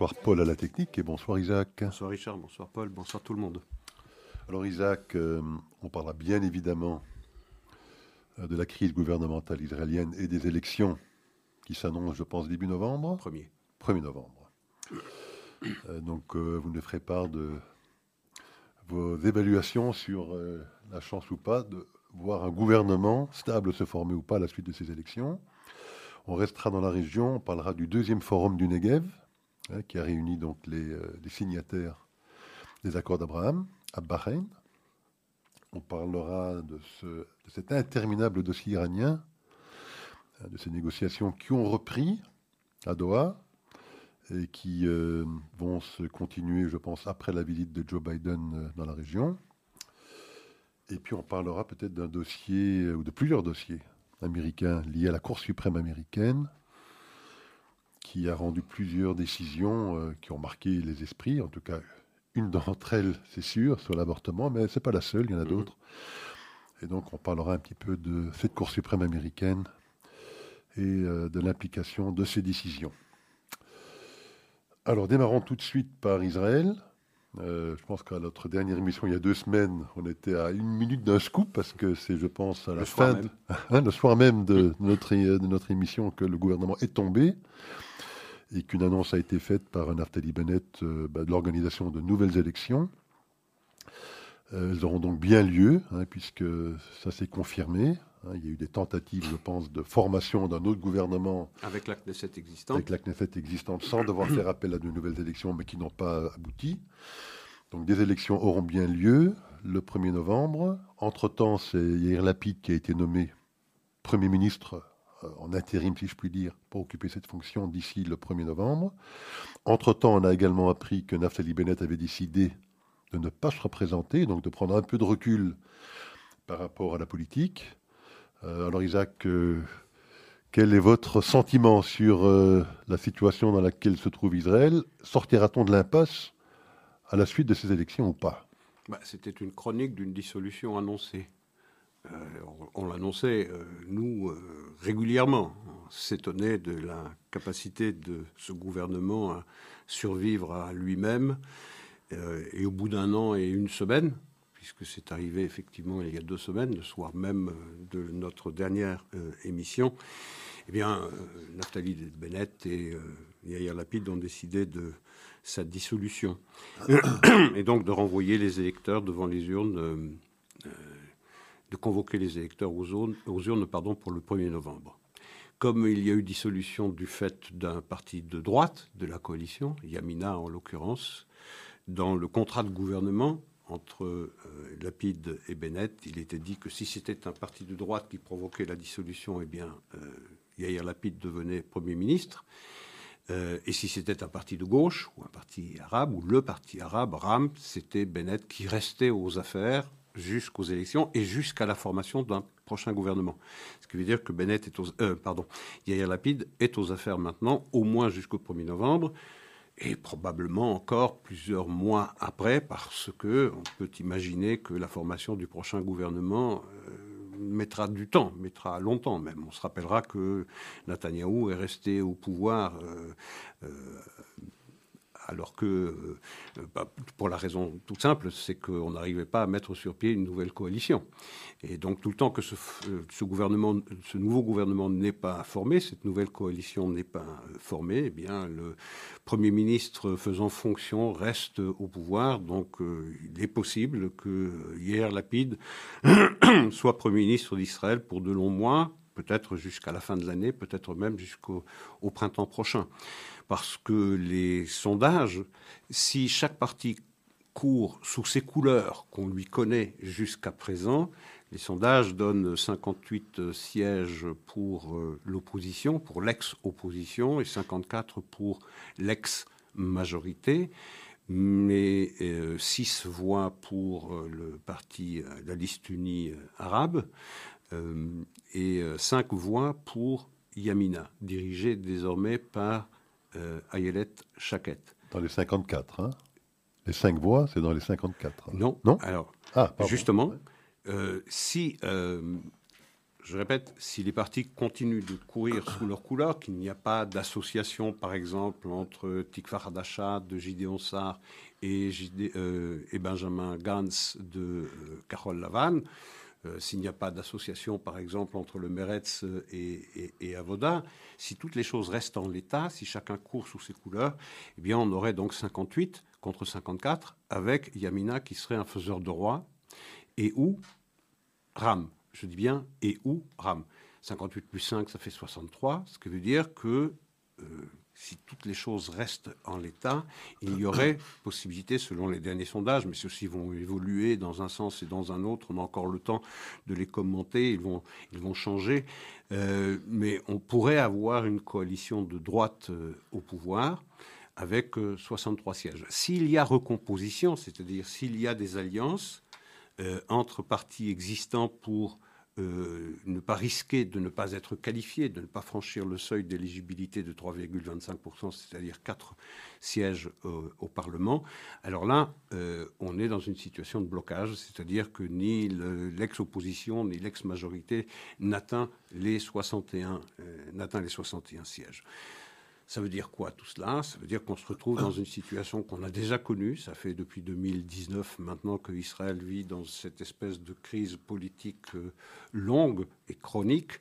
Bonsoir Paul à la technique et bonsoir Isaac. Bonsoir Richard, bonsoir Paul, bonsoir tout le monde. Alors Isaac, euh, on parlera bien évidemment euh, de la crise gouvernementale israélienne et des élections qui s'annoncent, je pense, début novembre. Premier. 1er novembre. Euh, donc vous ne ferez part de vos évaluations sur la chance ou pas de voir un gouvernement stable se former ou pas à la suite de ces élections. On restera dans la région, on parlera du deuxième forum du Negev, hein, qui a réuni donc les, les signataires des accords d'Abraham à Bahreïn. On parlera de, ce, cet interminable dossier iranien, hein, de ces négociations qui ont repris à Doha et qui euh, vont se continuer, je pense, après la visite de Joe Biden euh, dans la région. Et puis on parlera peut-être d'un dossier, euh, ou de plusieurs dossiers américains liés à la Cour suprême américaine, qui a rendu plusieurs décisions qui ont marqué les esprits, en tout cas une d'entre elles, c'est sûr, sur l'avortement, mais ce n'est pas la seule, il y en a mhm. d'autres. Et donc on parlera un petit peu de cette Cour suprême américaine et euh, de l'implication de ces décisions. Alors démarrons tout de suite par Israël. Euh, je pense qu'à notre dernière émission, il y a deux semaines, on était à une minute d'un scoop parce que c'est, je pense, à la fin, hein, le soir même de notre, de notre émission que le gouvernement est tombé et qu'une annonce a été faite par Naftali Bennett euh, bah, de l'organisation de nouvelles élections. Euh, elles auront donc bien lieu, hein, puisque ça s'est confirmé. Hein. il y a eu des tentatives, je pense, de formation d'un autre gouvernement. Avec la Knesset existante. Avec la Knesset existante, sans devoir faire appel à de nouvelles élections, mais qui n'ont pas abouti. Donc des élections auront bien lieu le 1er novembre. Entre-temps, c'est Yair Lapid qui a été nommé Premier ministre en intérim, si je puis dire, pour occuper cette fonction d'ici le 1er novembre. Entre-temps, on a également appris que Naftali Bennett avait décidé de ne pas se représenter, donc de prendre un peu de recul par rapport à la politique. Euh, alors Isaac, euh, quel est votre sentiment sur la situation dans laquelle se trouve Israël? Sortira-t-on de l'impasse à la suite de ces élections ou pas? Bah, C'était une chronique d'une dissolution annoncée. Euh, on, l'annonçait, euh, nous, euh, régulièrement. On s'étonnait de la capacité de ce gouvernement à survivre à lui-même. et au bout d'un an et une semaine, puisque c'est arrivé effectivement il y a deux semaines, le soir même de notre dernière émission, eh bien, Nathalie Bennett et Yair Lapid ont décidé de sa dissolution. et donc de renvoyer les électeurs devant les urnes de convoquer les électeurs aux, urnes, pardon, pour le 1er novembre. Comme il y a eu dissolution du fait d'un parti de droite de la coalition, Yamina en l'occurrence, dans le contrat de gouvernement entre euh, Lapide et Bennett, il était dit que si c'était un parti de droite qui provoquait la dissolution, eh bien, euh, Yair Lapide devenait Premier ministre. Euh, et si c'était un parti de gauche ou un parti arabe ou le parti arabe, RAM, c'était Bennett qui restait aux affaires jusqu'aux élections et jusqu'à la formation d'un prochain gouvernement. Ce qui veut dire que Bennett est aux, euh, pardon, Yair Lapid est aux affaires maintenant, au moins jusqu'au 1er novembre, et probablement encore plusieurs mois après, parce que on peut imaginer que la formation du prochain gouvernement euh, mettra du temps, mettra longtemps même. On se rappellera que Netanyahou est resté au pouvoir euh, alors que, euh, bah, pour la raison toute simple, c'est qu'on n'arrivait pas à mettre sur pied une nouvelle coalition. Et donc, tout le temps que ce, euh, nouveau gouvernement n'est pas formé, cette nouvelle coalition n'est pas euh, formée, eh bien, le Premier ministre faisant fonction reste au pouvoir. Donc, il est possible que hier Lapide soit Premier ministre d'Israël pour de longs mois, peut-être jusqu'à la fin de l'année, peut-être même jusqu'au printemps prochain parce que les sondages, si chaque parti court sous ces couleurs qu'on lui connaît jusqu'à présent, les sondages donnent 58 sièges pour euh, l'opposition, pour l'ex-opposition, et 54 pour l'ex-majorité, mais 6 euh, voix pour euh, le parti, la liste unie arabe, et 5 voix pour Yamina, dirigée désormais par euh, Ayelet Chaket. Dans les 54, hein Les 5 voix, c'est dans les 54. Non. Non Alors, ah, justement, euh, si euh, je répète, si les partis continuent de courir sous leur couleur, qu'il n'y a pas d'association, par exemple, entre Tikva Hadasha de Gideon Sarr et, euh, et Benjamin Gantz de Carole Lavanne, euh, s'il n'y a pas d'association, par exemple, entre le Meretz et, et, Avoda, si toutes les choses restent en l'état, si chacun court sous ses couleurs, eh bien, on aurait donc 58 contre 54, avec Yamina qui serait un faiseur de roi, et où? Ram. Je dis bien et ou RAM. 58 plus 5, ça fait 63, ce qui veut dire que euh, si toutes les choses restent en l'état, il y aurait possibilité, selon les derniers sondages, mais ceux-ci vont évoluer dans un sens et dans un autre, on a encore le temps de les commenter, ils vont, ils vont changer, euh, mais on pourrait avoir une coalition de droite euh, au pouvoir avec 63 sièges. S'il y a recomposition, c'est-à-dire s'il y a des alliances, euh, entre partis existants pour euh, ne pas risquer de ne pas être qualifié, de ne pas franchir le seuil d'éligibilité de 3,25%, c'est-à-dire 4 sièges au Parlement, alors là, euh, on est dans une situation de blocage, c'est-à-dire que ni l'ex-opposition ni l'ex-majorité n'atteint les, 61, n'atteint les 61 sièges. Ça veut dire quoi tout cela? Ça veut dire qu'on se retrouve dans une situation qu'on a déjà connue. Ça fait depuis 2019 maintenant que Israël vit dans cette espèce de crise politique euh, longue et chronique,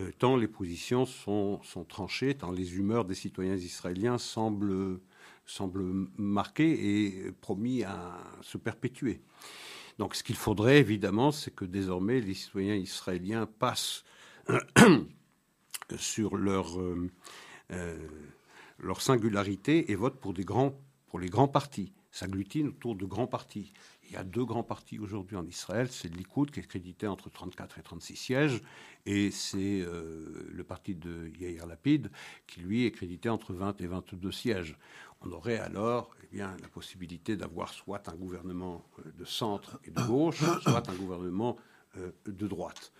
euh, tant les positions sont, tranchées, tant les humeurs des citoyens israéliens semblent, semblent marquées et promis à se perpétuer. Donc ce qu'il faudrait évidemment, c'est que désormais les citoyens israéliens passent sur leur... Euh, leur singularité et votent pour, les grands partis, s'agglutinent autour de grands partis. Il y a deux grands partis aujourd'hui en Israël, c'est Likoud qui est crédité entre 34 et 36 sièges, et c'est euh, le parti de Yair Lapid qui lui est crédité entre 20 et 22 sièges. On aurait alors eh bien, la possibilité d'avoir soit un gouvernement euh, de centre et de gauche, soit un gouvernement euh, de droite.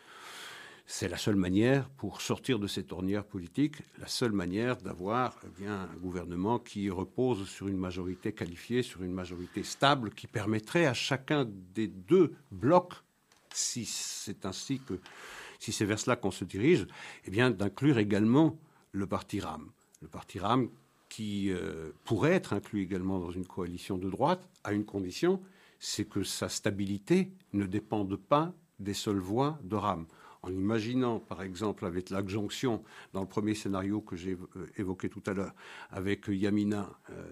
C'est la seule manière pour sortir de cette ornière politique, la seule manière d'avoir eh un gouvernement qui repose sur une majorité qualifiée, sur une majorité stable, qui permettrait à chacun des deux blocs, si c'est ainsi que, si c'est vers cela qu'on se dirige, eh bien d'inclure également le parti RAM. Le parti RAM qui euh, pourrait être inclus également dans une coalition de droite, à une condition, c'est que sa stabilité ne dépende pas des seules voix de RAM en imaginant, par exemple, avec l'adjonction dans le premier scénario que j'ai euh, évoqué tout à l'heure, avec Yamina, euh,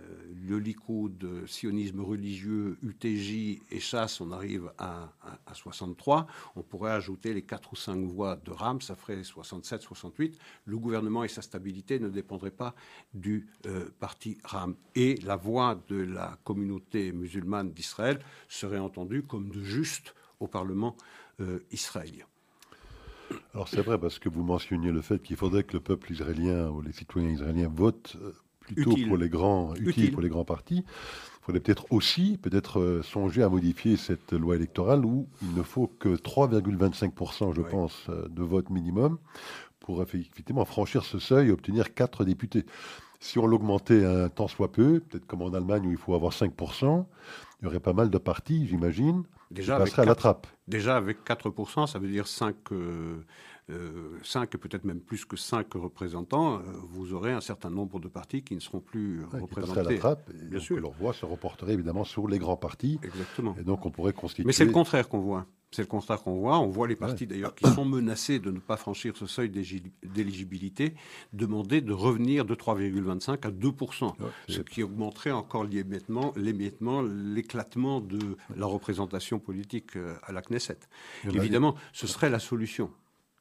le Likoud, sionisme religieux, UTJ et chasse, on arrive à, 63. On pourrait ajouter les 4 ou 5 voix de RAM, ça ferait 67, 68. Le gouvernement et sa stabilité ne dépendraient pas du euh, parti RAM. Et la voix de la communauté musulmane d'Israël serait entendue comme de juste au Parlement israélien. Alors c'est vrai parce que vous mentionniez le fait qu'il faudrait que le peuple israélien ou les citoyens israéliens votent euh, plutôt pour les grands utiles pour les grands partis. Il faudrait peut-être aussi peut-être euh, songer à modifier cette loi électorale où il ne faut que 3,25% je pense euh, de vote minimum pour effectivement franchir ce seuil et obtenir quatre députés. Si on l'augmentait un tant soit peu, peut-être comme en Allemagne où il faut avoir 5 il y aurait pas mal de partis, j'imagine, Déjà avec, 4, déjà avec 4%, ça veut dire 5, euh, euh, et peut-être même plus que 5 représentants, euh, vous aurez un certain nombre de partis qui ne seront plus représentés. à la trappe, et Bien sûr. leur voix se reporterait évidemment sur les grands partis. Exactement. Et donc on pourrait constituer... Mais c'est le contraire qu'on voit. C'est le constat qu'on voit. On voit les partis d'ailleurs qui sont menacés de ne pas franchir ce seuil d'éligibilité demander de revenir de 3,25 à 2% ce qui augmenterait encore l'émiettement, l'éclatement de la représentation politique euh, à la Knesset. Évidemment, ce serait la solution.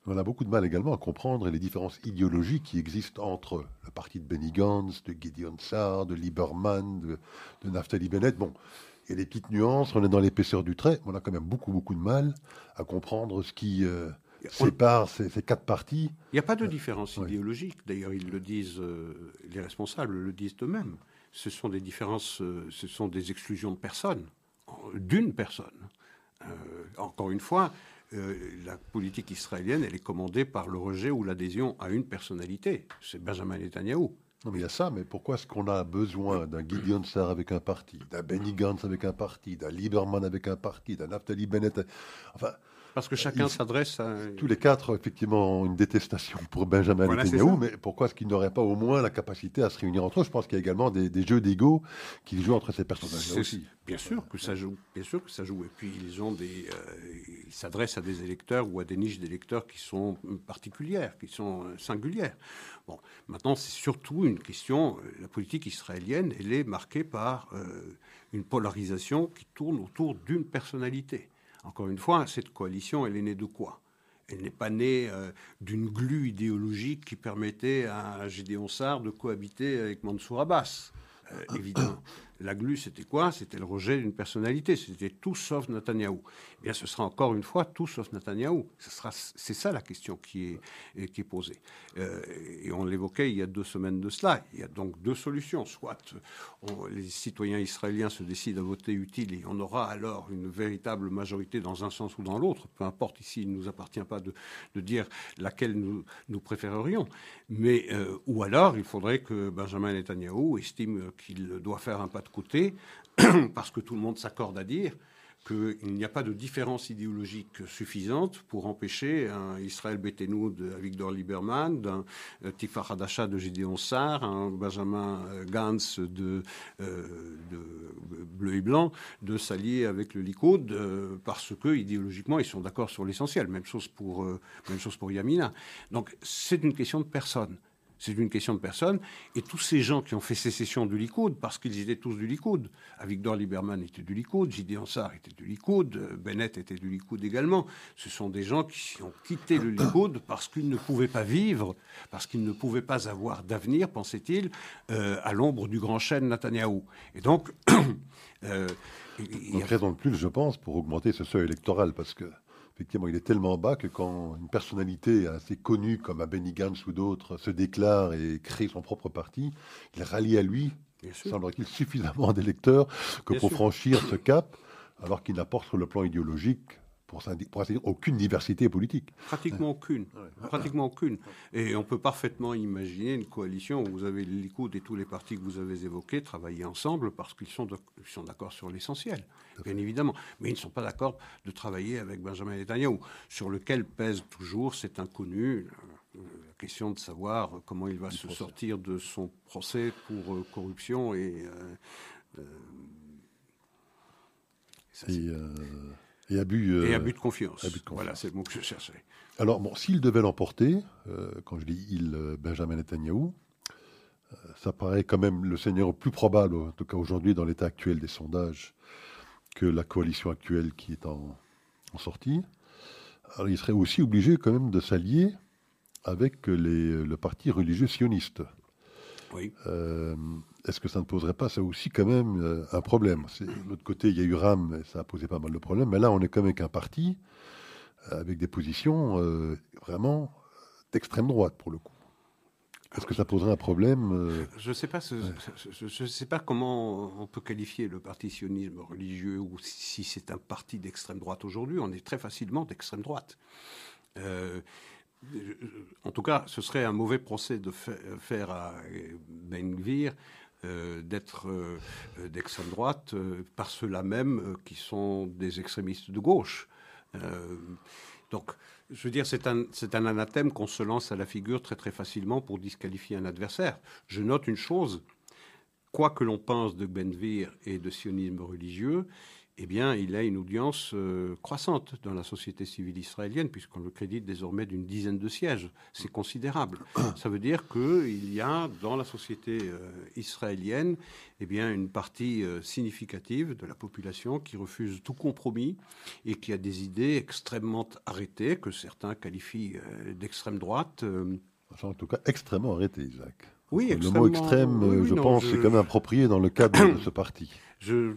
On a beaucoup de mal également à comprendre les différences idéologiques qui existent entre le parti de Benny Gantz, de Gideon Sa'ar, de Lieberman, de, de Naftali Bennett. Bon, il y a des petites nuances, on est dans l'épaisseur du trait, on a quand même beaucoup, beaucoup de mal à comprendre ce qui euh, sépare ces, quatre parties. Il n'y a pas de différence idéologique, d'ailleurs ils le disent, euh, les responsables le disent eux-mêmes. Ce sont des différences, euh, ce sont des exclusions de personnes, d'une personne. encore une fois, la politique israélienne, elle est commandée par le rejet ou l'adhésion à une personnalité. C'est Benjamin Netanyahou. Non, mais il y a ça, mais pourquoi est-ce qu'on a besoin d'un Gideon Sarr avec un parti, d'un Benny Gantz avec un parti, d'un Lieberman avec un parti, d'un Naftali Bennett Enfin, Parce que chacun s'adresse à. Tous les quatre, effectivement, ont une détestation pour Benjamin Netanyahu, mais pourquoi est-ce qu'ils n'auraient pas au moins la capacité à se réunir entre eux? Je pense qu'il y a également des, jeux d'ego qui jouent entre ces personnages-là aussi. Bien sûr que ça joue, bien sûr que ça joue. Et puis ils ont des, euh, ils s'adressent à des électeurs ou à des niches d'électeurs qui sont particulières, qui sont euh, singulières. Bon, maintenant c'est surtout une question. Euh, la politique israélienne, elle est marquée par une polarisation qui tourne autour d'une personnalité. Encore une fois, cette coalition, elle est née de quoi? Elle n'est pas née euh, d'une glu idéologique qui permettait à Gédéon Sarr de cohabiter avec Mansour Abbas, euh, évidemment. La glu, c'était quoi? C'était le rejet d'une personnalité. C'était tout sauf Netanyahou. Eh bien, ce sera encore une fois tout sauf Netanyahou. C'est ça la question qui est, posée. Euh, et on l'évoquait il y a deux semaines de cela. Il y a donc deux solutions. Soit les citoyens israéliens se décident à voter utile et on aura alors une véritable majorité dans un sens ou dans l'autre. Peu importe, ici, il ne nous appartient pas de, dire laquelle nous, nous préférerions. Mais, euh, ou alors, il faudrait que Benjamin Netanyahou estime qu'il doit faire un pas côté, parce que tout le monde s'accorde à dire qu'il n'y a pas de différence idéologique suffisante pour empêcher un Israël Bethénou de Victor Lieberman, d'un euh, Tifar Hadasha de Gideon Sarr, un Benjamin euh, Gantz de, euh, de, Bleu et Blanc de s'allier avec le Likoud parce que idéologiquement ils sont d'accord sur l'essentiel. Même chose pour même chose pour Yamina. Donc c'est une question de personne. C'est une question de personne. Et tous ces gens qui ont fait sécession du Likoud, parce qu'ils étaient tous du Likoud, Avigdor Lieberman était du Likoud, J.D. Ansar était du Likoud, Bennett était du Likoud également. Ce sont des gens qui ont quitté le Likoud parce qu'ils ne pouvaient pas vivre, parce qu'ils ne pouvaient pas avoir d'avenir, pensait-il, euh, à l'ombre du grand chêne Netanyahou. Et donc... euh, il y a... raison de plus, je pense, pour augmenter ce seuil électoral, parce que effectivement, il est tellement bas que quand une personnalité assez connue comme un Benny Gantz ou d'autres se déclare et crée son propre parti, il rallie à lui, semble-t-il, suffisamment d'électeurs que pour franchir ce cap, alors qu'il n'apporte sur le plan idéologique pour, pour ainsi dire, aucune diversité politique. Pratiquement aucune. Pratiquement aucune. Et on peut parfaitement imaginer une coalition où vous avez le Likoud et tous les partis que vous avez évoqués travailler ensemble parce qu'ils sont, sont d'accord sur l'essentiel, bien évidemment. Mais ils ne sont pas d'accord de travailler avec Benjamin Netanyahu, sur lequel pèse toujours cet inconnu. Euh, la question de savoir comment il va se sortir de son procès pour euh, corruption et. Euh, et abus, et abus de confiance. Voilà, c'est le mot que je cherchais. Alors, bon, s'il devait l'emporter, quand je dis il, Benjamin Netanyahu, ça paraît quand même le seigneur plus probable, en tout cas aujourd'hui, dans l'état actuel des sondages, que la coalition actuelle qui est en, sortie. Alors, il serait aussi obligé quand même de s'allier avec les, le parti religieux sioniste. Oui. Euh, est-ce que ça ne poserait pas ça aussi quand même euh, un problème? De l'autre côté, il y a eu RAM, ça a posé pas mal de problèmes, mais là, on est quand même avec un parti euh, avec des positions vraiment d'extrême droite pour le coup. Est-ce que ça poserait un problème Je ne sais pas. Je, sais pas comment on peut qualifier le parti sionisme religieux ou si c'est un parti d'extrême droite aujourd'hui. On est très facilement d'extrême droite en tout cas, ce serait un mauvais procès de faire à Ben Gvir euh, d'être euh, d'extrême droite euh, par ceux-là même qui sont des extrémistes de gauche. donc, je veux dire, c'est un, un anathème qu'on se lance à la figure très très facilement pour disqualifier un adversaire. Je note une chose, quoi que l'on pense de Benvir et de sionisme religieux, eh bien, il a une audience euh, croissante dans la société civile israélienne, puisqu'on le crédite désormais d'une dizaine de sièges. C'est considérable. Ça veut dire qu'il y a dans la société euh, israélienne eh bien, une partie euh, significative de la population qui refuse tout compromis et qui a des idées extrêmement arrêtées, que certains qualifient d'extrême droite. En tout cas, extrêmement arrêtées, Isaac. Oui, Le mot extrême, je pense, c'est quand même approprié dans le cadre de ce parti. Je...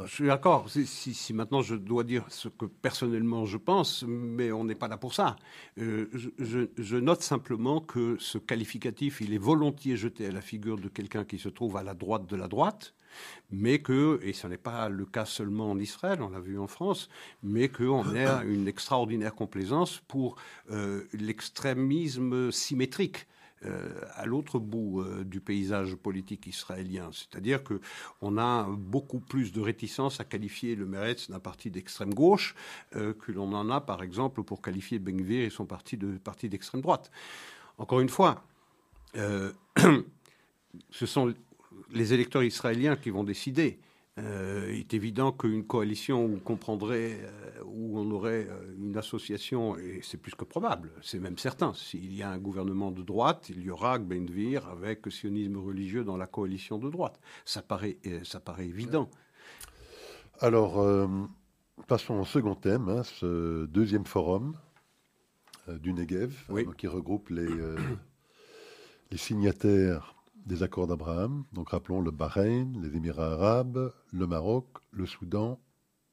Je suis d'accord. Si, maintenant je dois dire ce que personnellement je pense, mais on n'est pas là pour ça. Euh, je, je, note simplement que ce qualificatif, il est volontiers jeté à la figure de quelqu'un qui se trouve à la droite de la droite, mais que, et ce n'est pas le cas seulement en Israël, on l'a vu en France, mais qu'on a une extraordinaire complaisance pour euh, l'extrémisme symétrique. Euh, à l'autre bout euh, du paysage politique israélien. C'est-à-dire qu'on a beaucoup plus de réticence à qualifier le Meretz d'un parti d'extrême gauche que l'on en a, par exemple, pour qualifier Ben Gvir et son parti de parti d'extrême droite. Encore une fois, ce sont les électeurs israéliens qui vont décider. Euh, il est évident qu'une coalition où on comprendrait, euh, où on aurait euh, une association, et c'est plus que probable, c'est même certain, s'il y a un gouvernement de droite, il y aura Benvir avec sionisme religieux dans la coalition de droite. Ça paraît, ça paraît évident. Alors, passons au second thème, hein, ce deuxième forum du Negev, qui regroupe les, les signataires des accords d'Abraham. Donc rappelons le Bahreïn, les Émirats arabes, le Maroc, le Soudan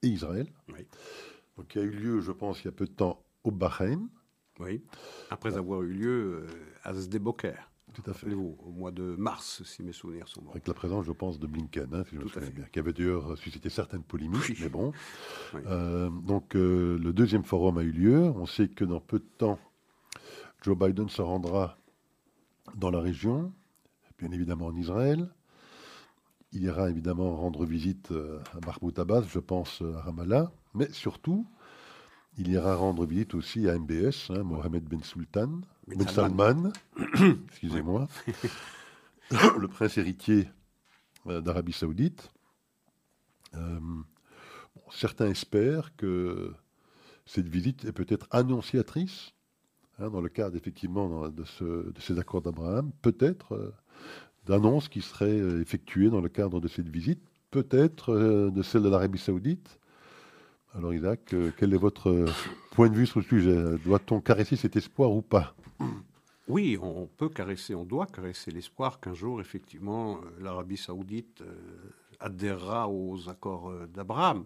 et Israël. Donc il y a eu lieu, je pense, il y a peu de temps au Bahreïn. Oui, après avoir eu lieu euh, à Sdeboker. Tout à fait. Au mois de mars, si mes souvenirs sont bons. Avec la présence, je pense, de Blinken, hein, si je me souviens bien, qui avait d'ailleurs suscité certaines polémiques, mais bon. Euh, donc, euh, le deuxième forum a eu lieu. On sait que dans peu de temps, Joe Biden se rendra dans la région bien évidemment en Israël. Il ira évidemment rendre visite euh, à Mahmoud Abbas, je pense euh, à Ramallah, mais surtout, il ira rendre visite aussi à MBS, hein, Mohamed Ben Sultan, Ben Salman, excusez-moi, le prince héritier euh, d'Arabie Saoudite. certains espèrent que cette visite est peut-être annonciatrice, hein, dans le cadre effectivement de, de ces accords d'Abraham, peut-être d'annonces qui seraient euh, effectuées dans le cadre de cette visite, peut-être euh, de celle de l'Arabie saoudite. Alors Isaac, euh, quel est votre point de vue sur le sujet? Doit-on caresser cet espoir ou pas? Oui, on peut caresser, on doit caresser l'espoir qu'un jour, effectivement, l'Arabie saoudite adhérera aux accords d'Abraham.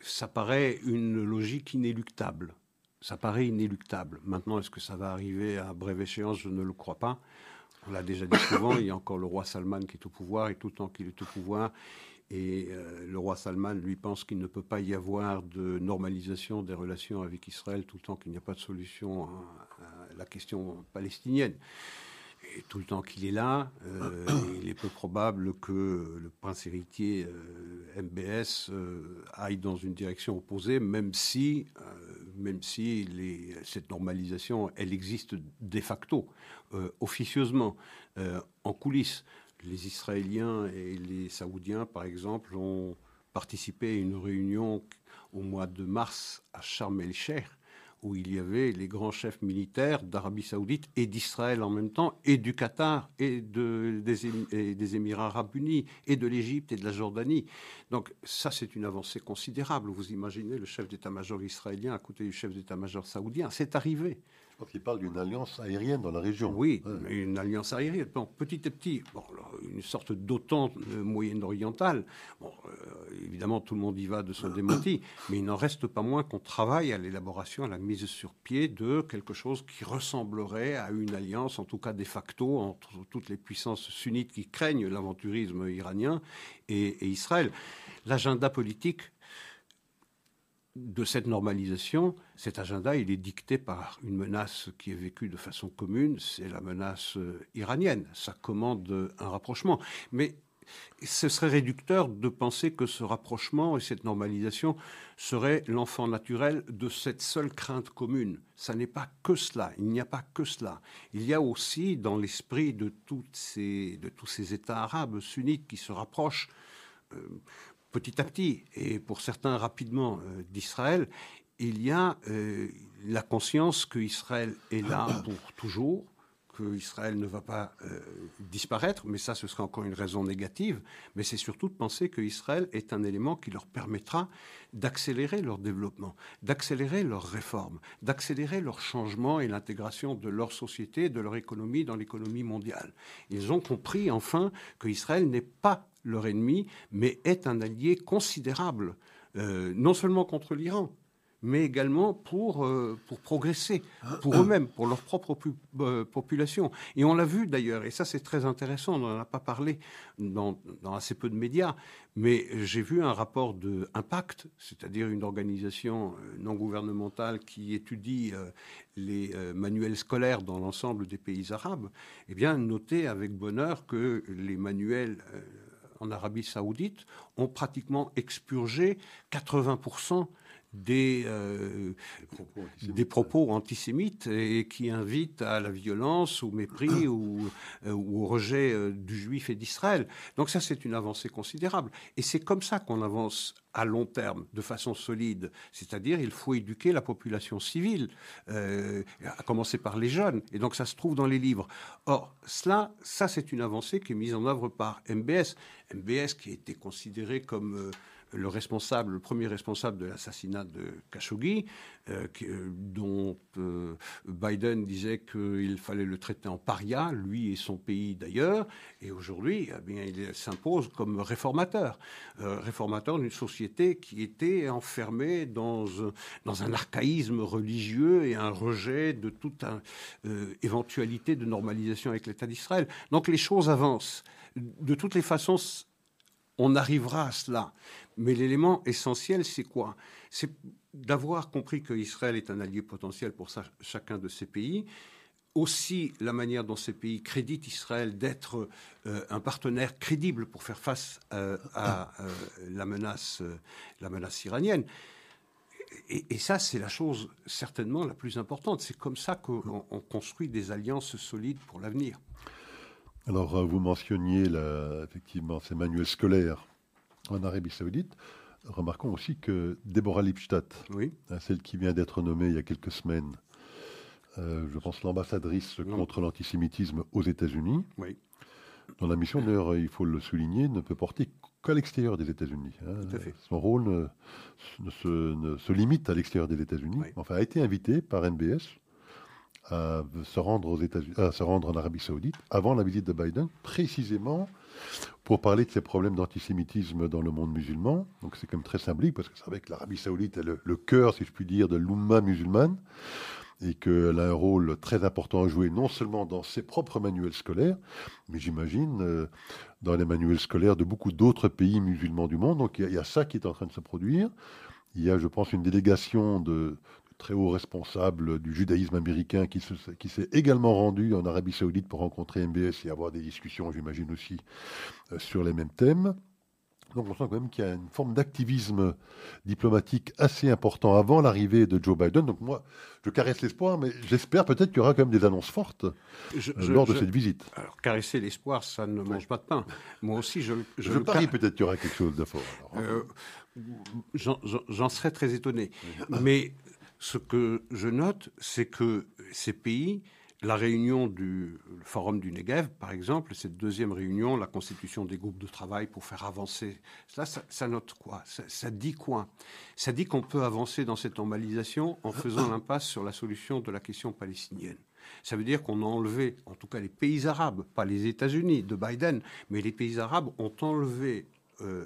Ça paraît une logique inéluctable. Ça paraît inéluctable. Maintenant, est-ce que ça va arriver à brève échéance? Je ne le crois pas. On l'a déjà dit souvent, il y a encore le roi Salman qui est au pouvoir, et tout le temps qu'il est au pouvoir, et euh, le roi Salman, lui, pense qu'il ne peut pas y avoir de normalisation des relations avec Israël tout le temps qu'il n'y a pas de solution à la question palestinienne. Tout le temps qu'il est là, euh, il est peu probable que le prince héritier euh, MBS aille dans une direction opposée, même si, même si cette normalisation, elle existe de facto, officieusement, en coulisses. Les Israéliens et les Saoudiens, par exemple, ont participé à une réunion au mois de mars à Sharm el-Sheikh où il y avait les grands chefs militaires d'Arabie saoudite et d'Israël en même temps, et du Qatar, et, de, des, Émirats arabes unis, et de l'Égypte et de la Jordanie. Donc ça, c'est une avancée considérable. Vous imaginez le chef d'état-major israélien à côté du chef d'état-major saoudien. C'est arrivé. Je qu'il parle d'une alliance aérienne dans la région. Oui, une alliance aérienne. Bon, petit à petit, bon, une sorte d'OTAN euh, moyen-orientale. Bon, euh, évidemment, tout le monde y va de son démenti, mais il n'en reste pas moins qu'on travaille à l'élaboration, à la mise sur pied de quelque chose qui ressemblerait à une alliance, en tout cas de facto, entre toutes les puissances sunnites qui craignent l'aventurisme iranien et, et Israël. L'agenda politique de cette normalisation, cet agenda, il est dicté par une menace qui est vécue de façon commune, c'est la menace euh, iranienne. Ça commande un rapprochement. Mais ce serait réducteur de penser que ce rapprochement et cette normalisation seraient l'enfant naturel de cette seule crainte commune. Ça n'est pas que cela, il n'y a pas que cela. Il y a aussi dans l'esprit de tous ces États arabes sunnites qui se rapprochent, euh, petit à petit, et pour certains rapidement, euh, d'Israël, il y a euh, la conscience qu'Israël est là pour toujours, qu'Israël ne va pas euh, disparaître, mais ça, ce serait encore une raison négative, mais c'est surtout de penser qu'Israël est un élément qui leur permettra d'accélérer leur développement, d'accélérer leurs réformes, d'accélérer leur changement et l'intégration de leur société, de leur économie dans l'économie mondiale. Ils ont compris enfin qu'Israël n'est pas leur ennemi, mais est un allié considérable, euh, non seulement contre l'Iran, mais également pour, euh, pour progresser, pour eux-mêmes, pour leur propre euh, population. Et on l'a vu d'ailleurs, et ça c'est très intéressant, on n'en a pas parlé dans, dans, assez peu de médias, mais j'ai vu un rapport de Impact, c'est-à-dire une organisation euh, non gouvernementale qui étudie les manuels scolaires dans l'ensemble des pays arabes, eh bien noter avec bonheur que les manuels en Arabie saoudite ont pratiquement expurgé 80% des, euh, des, propos, antisémites et qui invitent à la violence, au mépris ou, euh, au rejet euh, du juif et d'Israël. Donc ça, c'est une avancée considérable. Et c'est comme ça qu'on avance à long terme, de façon solide. C'est-à-dire, il faut éduquer la population civile, à commencer par les jeunes. Et donc ça se trouve dans les livres. Or, cela, ça, c'est une avancée qui est mise en œuvre par MBS. MBS qui a été considéré comme le responsable, le premier responsable de l'assassinat de Khashoggi, euh, euh, dont euh, Biden disait qu'il fallait le traiter en paria, lui et son pays d'ailleurs, et aujourd'hui, eh bien, il s'impose comme réformateur, réformateur d'une société qui était enfermée dans, dans un archaïsme religieux et un rejet de toute éventualité de normalisation avec l'État d'Israël. Donc les choses avancent. De toutes les façons, on arrivera à cela. Mais l'élément essentiel, c'est quoi? C'est d'avoir compris qu'Israël est un allié potentiel pour chacun de ces pays. Aussi, la manière dont ces pays créditent Israël d'être euh, un partenaire crédible pour faire face euh, à euh, la, menace, iranienne. Et, ça, c'est la chose certainement la plus importante. C'est comme ça qu'on construit des alliances solides pour l'avenir. Alors, vous mentionniez effectivement ces manuels scolaires en Arabie Saoudite. Remarquons aussi que Deborah Lipstadt, hein, celle qui vient d'être nommée il y a quelques semaines, euh, je pense l'ambassadrice contre l'antisémitisme aux États-Unis, oui. dont la mission, d'ailleurs, il faut le souligner, ne peut porter qu'à l'extérieur des États-Unis. Hein. Son rôle ne, se, limite à l'extérieur des États-Unis. Enfin, a été invité par NBS à se rendre aux États-Unis, à se rendre en Arabie Saoudite avant la visite de Biden, précisément pour parler de ces problèmes d'antisémitisme dans le monde musulman. Donc c'est quand même très symbolique parce que c'est vrai que l'Arabie Saoudite est le, cœur, si je puis dire, de l'Oumma musulmane et qu'elle a un rôle très important à jouer, non seulement dans ses propres manuels scolaires, mais j'imagine euh, dans les manuels scolaires de beaucoup d'autres pays musulmans du monde. Donc il y, a ça qui est en train de se produire. Il y a, je pense, une délégation de, très haut responsable du judaïsme américain qui, s'est également rendu en Arabie saoudite pour rencontrer MBS et avoir des discussions, j'imagine aussi, euh, sur les mêmes thèmes. Donc on sent quand même qu'il y a une forme d'activisme diplomatique assez important avant l'arrivée de Joe Biden. Donc moi, je caresse l'espoir, mais j'espère peut-être qu'il y aura quand même des annonces fortes euh, lors de cette visite. Alors caresser l'espoir, ça ne mange pas de pain. Moi aussi, je... Je, parie peut-être qu'il y aura quelque chose de fort. Euh, j'en serais très étonné. Mais ce que je note, c'est que ces pays, la réunion du Forum du Negev, par exemple, cette deuxième réunion, la constitution des groupes de travail pour faire avancer, ça, ça, note quoi? Ça, dit quoi? Ça dit qu'on peut avancer dans cette normalisation en faisant l'impasse sur la solution de la question palestinienne. Ça veut dire qu'on a enlevé, en tout cas les pays arabes, pas les États-Unis de Biden, mais les pays arabes ont enlevé euh,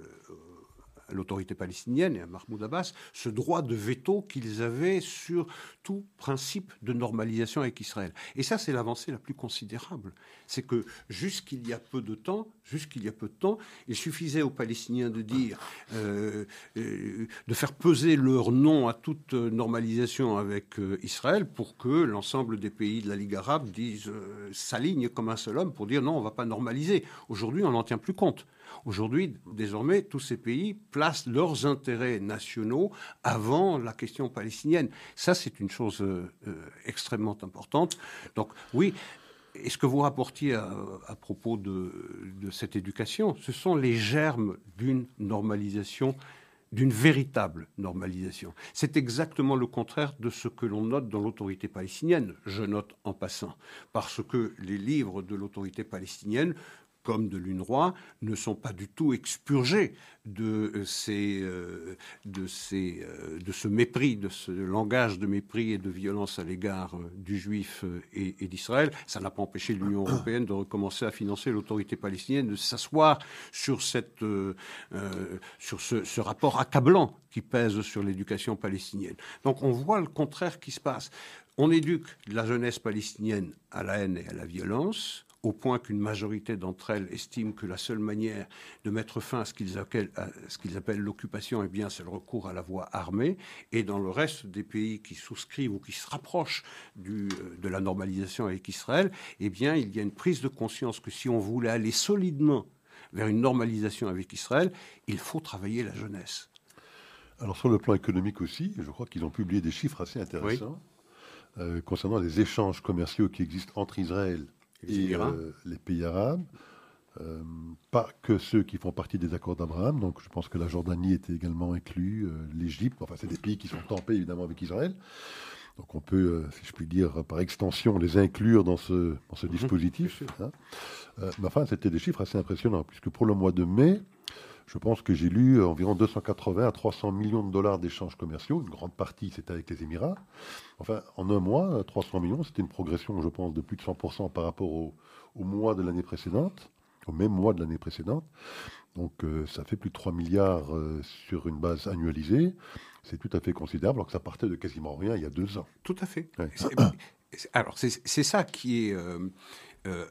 l'autorité palestinienne et à Mahmoud Abbas ce droit de veto qu'ils avaient sur tout principe de normalisation avec Israël. Et ça, c'est l'avancée la plus considérable. C'est que jusqu'il y a peu de temps, jusqu'il y a peu de temps, il suffisait aux Palestiniens de dire, euh, euh, de faire peser leur nom à toute normalisation avec euh, Israël pour que l'ensemble des pays de la Ligue arabe disent, s'alignent comme un seul homme pour dire non, on ne va pas normaliser. Aujourd'hui, on n'en tient plus compte. Aujourd'hui, désormais, tous ces pays placent leurs intérêts nationaux avant la question palestinienne. Ça, c'est une chose euh, euh, extrêmement importante. Donc, oui. Et ce que vous rapportiez à, propos de, cette éducation, ce sont les germes d'une normalisation d'une véritable normalisation. C'est exactement le contraire de ce que l'on note dans l'autorité palestinienne, je note en passant, parce que les livres de l'autorité palestinienne comme de l'UNRWA ne sont pas du tout expurgés de, euh, ces, euh, de, ces, euh, de ce mépris, de ce langage de mépris et de violence à l'égard du juif et, d'Israël. Ça n'a pas empêché l'Union européenne de recommencer à financer l'autorité palestinienne, de s'asseoir sur, cette, sur ce, ce rapport accablant qui pèse sur l'éducation palestinienne. Donc on voit le contraire qui se passe. On éduque la jeunesse palestinienne à la haine et à la violence au point qu'une majorité d'entre elles estiment que la seule manière de mettre fin à ce qu'ils appellent, appellent l'occupation, eh bien, c'est le recours à la voie armée. Et dans le reste des pays qui souscrivent ou qui se rapprochent du, euh, de la normalisation avec Israël, eh bien, il y a une prise de conscience que si on voulait aller solidement vers une normalisation avec Israël, il faut travailler la jeunesse. Alors sur le plan économique aussi, je crois qu'ils ont publié des chiffres assez intéressants euh, concernant les échanges commerciaux qui existent entre Israël et euh, les pays arabes. Euh, pas que ceux qui font partie des accords d'Abraham, donc je pense que la Jordanie était également inclus, euh, l'Égypte, enfin c'est des pays qui sont paix évidemment avec Israël. Donc on peut, si je puis dire, par extension, les inclure dans ce, dans ce mhm. dispositif. Hein. mais enfin, c'était des chiffres assez impressionnants, puisque pour le mois de mai, je pense que j'ai lu environ 280 à 300 millions de dollars d'échanges commerciaux. Une grande partie, c'était avec les Émirats. Enfin, en un mois, 300 millions, c'était une progression, je pense, de plus de 100% par rapport au, mois de l'année précédente, au même mois de l'année précédente. Donc, euh, ça fait plus de 3 milliards euh, sur une base annualisée. C'est tout à fait considérable, alors que ça partait de quasiment rien il y a deux ans. Tout à fait. Alors, c'est ça qui est euh,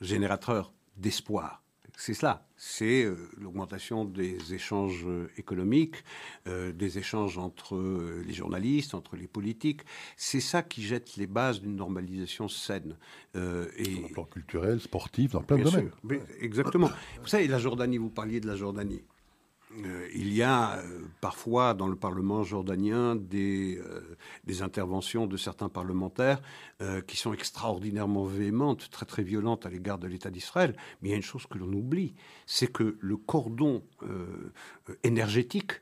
générateur d'espoir c'est cela, c'est euh, l'augmentation des échanges euh, économiques, euh, des échanges entre les journalistes, entre les politiques. C'est ça qui jette les bases d'une normalisation saine. et Sur le plan culturel, sportif, dans plein de domaines. exactement. Vous savez, la Jordanie, vous parliez de la Jordanie. Il y a parfois dans le Parlement jordanien des, euh, interventions de certains parlementaires qui sont extraordinairement véhémentes, très très violentes à l'égard de l'État d'Israël. Mais il y a une chose que l'on oublie, c'est que le cordon énergétique,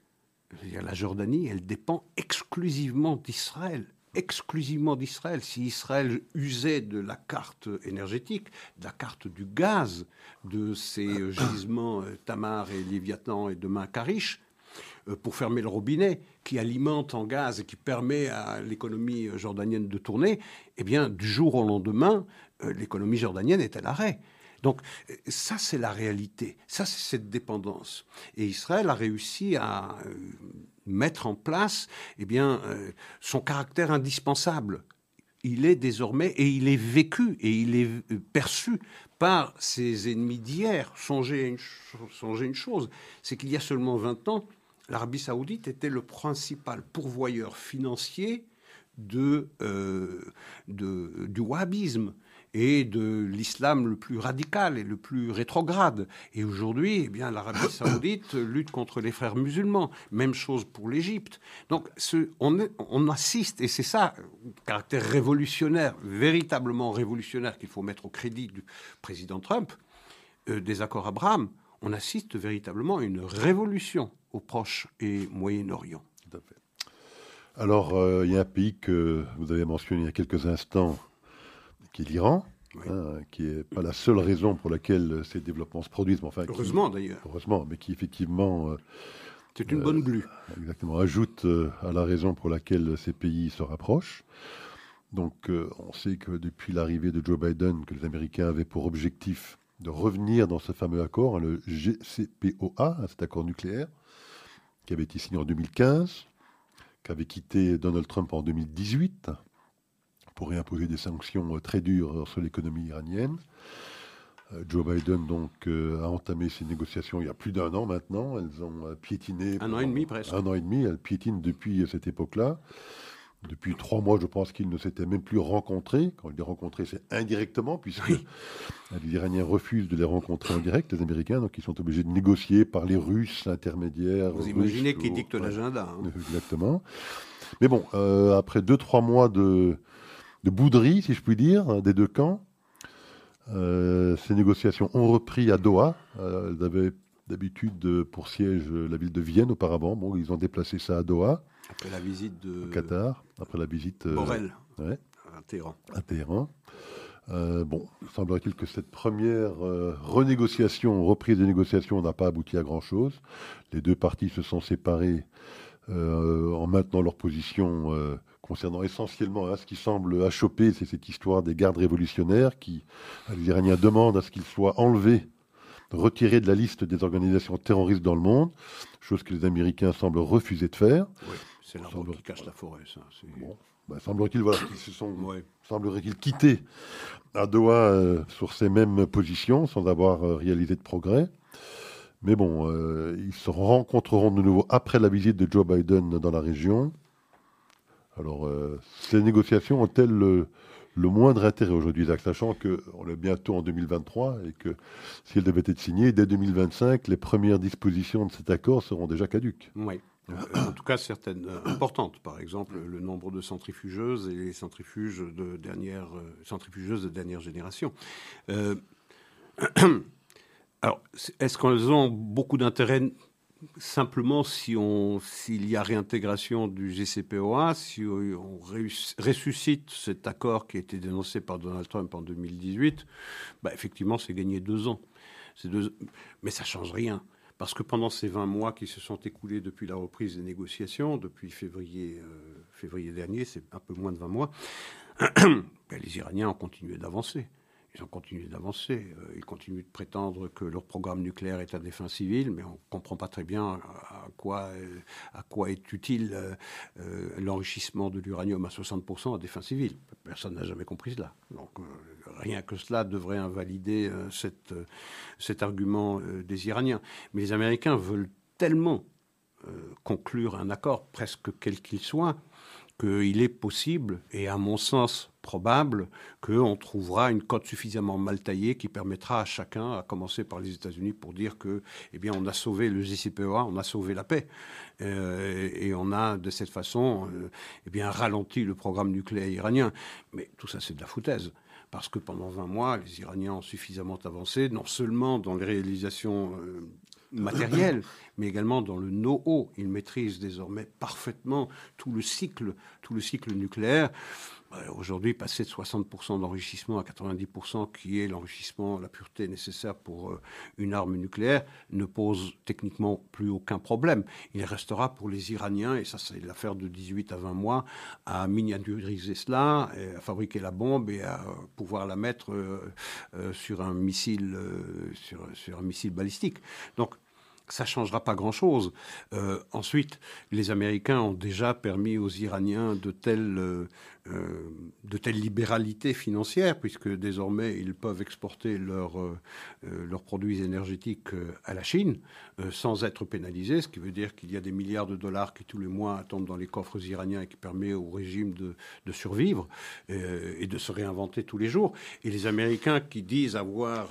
la Jordanie, elle dépend exclusivement d'Israël exclusivement d'Israël. Si Israël usait de la carte énergétique, de la carte du gaz, de ses gisements euh, Tamar et Léviathan et demain Karish, euh, pour fermer le robinet qui alimente en gaz et qui permet à l'économie jordanienne de tourner, eh bien, du jour au lendemain, euh, l'économie jordanienne est à l'arrêt. Donc ça, c'est la réalité. Ça, c'est cette dépendance. Et Israël a réussi à mettre en place eh bien, euh, son caractère indispensable. Il est désormais, et il est vécu, et il est euh, perçu par ses ennemis d'hier. Songez, une, une chose, c'est qu'il y a seulement 20 ans, l'Arabie saoudite était le principal pourvoyeur financier de, euh, de, du wahhabisme et de l'islam le plus radical et le plus rétrograde. Et aujourd'hui, eh bien, l'Arabie saoudite lutte contre les frères musulmans. Même chose pour l'Égypte. Donc, ce, on, on, assiste, et c'est ça, caractère révolutionnaire, véritablement révolutionnaire qu'il faut mettre au crédit du président Trump, euh, des accords Abraham, on assiste véritablement à une révolution au Proche et Moyen-Orient. Alors, euh, il y a un pays que vous avez mentionné il y a quelques instants, qui est l'Iran, hein, qui n'est pas la seule raison pour laquelle ces développements se produisent. enfin, heureusement d'ailleurs. Heureusement, mais qui effectivement. Euh, c'est une bonne. Euh, exactement, ajoute à la raison pour laquelle ces pays se rapprochent. Donc, on sait que depuis l'arrivée de Joe Biden, que les Américains avaient pour objectif de revenir dans ce fameux accord, hein, le GCPOA, hein, cet accord nucléaire, qui avait été signé en 2015, qu'avait quitté Donald Trump en 2018 pour réimposer des sanctions euh, très dures sur l'économie iranienne. Euh, Joe Biden donc euh, a entamé ces négociations il y a plus d'un an maintenant. Elles ont piétiné. Un an et demi presque. Un an et demi. Elles piétinent depuis cette époque-là. Depuis trois mois, je pense qu'ils ne s'étaient même plus rencontrés. Quand ils les rencontrés, c'est indirectement, puisque les Iraniens refusent de les rencontrer en direct, les Américains, donc ils sont obligés de négocier par les Russes intermédiaires. Vous imaginez qu'ils dictent l'agenda. Hein. Exactement. Mais bon, après deux, trois mois de, de bouderie, si je puis dire, des deux camps. Euh, ces négociations ont repris à Doha. Euh, elles avaient d'habitude pour siège la ville de Vienne auparavant. Bon, ils ont déplacé ça à Doha. Après la visite de Qatar, après la visite euh, Borrell à Téhéran. À Téhéran. Euh, bon, semblerait-il que cette première renégociation, reprise des négociations, n'a pas abouti à grand-chose. Les deux parties se sont séparées en maintenant leur position concernant essentiellement hein, ce qui semble achoper, c'est cette histoire des gardes révolutionnaires qui, les Iraniens demandent à ce qu'ils soient enlevés retirés de la liste des organisations terroristes dans le monde, chose que les Américains semblent refuser de faire. Oui, c'est l'arbre qui cache la forêt, ça. Bon, ben, semblerait-il voilà, qu'ils se sont, semblerait-il quittés à Doha euh, sur ces mêmes positions sans avoir euh, réalisé de progrès. Mais bon, euh, ils se rencontreront de nouveau après la visite de Joe Biden dans la région. Alors, ces négociations ont-elles le, le moindre intérêt aujourd'hui, sachant qu'on est bientôt en 2023 et que si elle devait être signée, dès 2025, les premières dispositions de cet accord seront déjà caduques? Oui. Euh, en tout cas, certaines euh, importantes. Par exemple, le nombre de centrifugeuses et les centrifuges de dernière, euh, centrifugeuses de dernière génération. alors, est-ce qu'elles ont beaucoup d'intérêt simplement si s'il y a réintégration du GCPOA, si on ressuscite cet accord qui a été dénoncé par Donald Trump en 2018, bah effectivement, c'est gagner deux ans. Mais ça change rien. Parce que pendant ces 20 mois qui se sont écoulés depuis la reprise des négociations, depuis février, euh, dernier, c'est un peu moins de 20 mois, bah, les Iraniens ont continué d'avancer. Ils ont continué d'avancer. Euh, ils continuent de prétendre que leur programme nucléaire est à des fins civiles, mais on ne comprend pas très bien à quoi, euh, à quoi est utile euh, l'enrichissement de l'uranium à 60% à des fins civiles. Personne n'a jamais compris cela. Donc rien que cela devrait invalider cet argument des Iraniens. Mais les Américains veulent tellement conclure un accord, presque quel qu'il soit, qu'il est possible, et à mon sens probable, qu'on trouvera une cote suffisamment mal taillée qui permettra à chacun, à commencer par les États-Unis, pour dire que, eh bien, on a sauvé le JCPOA, on a sauvé la paix, euh, et on a de cette façon, euh, eh bien, ralenti le programme nucléaire iranien. Mais tout ça, c'est de la foutaise parce que pendant 20 mois, les Iraniens ont suffisamment avancé, non seulement dans les réalisations euh, matériel, mais également dans le know-how. Ils maîtrisent désormais parfaitement tout le cycle, tout le cycle nucléaire. Aujourd'hui, passer de 60% d'enrichissement à 90%, qui est l'enrichissement, la pureté nécessaire pour euh, une arme nucléaire, ne pose techniquement plus aucun problème. Il restera pour les Iraniens, et ça c'est l'affaire de 18 à 20 mois, à miniaturiser cela, à fabriquer la bombe et à pouvoir la mettre euh, euh, sur un missile, sur un missile balistique. Donc ça ne changera pas grand-chose. Euh, ensuite, les Américains ont déjà permis aux Iraniens de telles, euh, euh, de telles libéralités financières, puisque désormais ils peuvent exporter leurs leurs produits énergétiques à la Chine sans être pénalisés, ce qui veut dire qu'il y a des milliards de dollars qui tous les mois tombent dans les coffres iraniens et qui permet au régime de, de survivre et de se réinventer tous les jours. Et les Américains qui disent avoir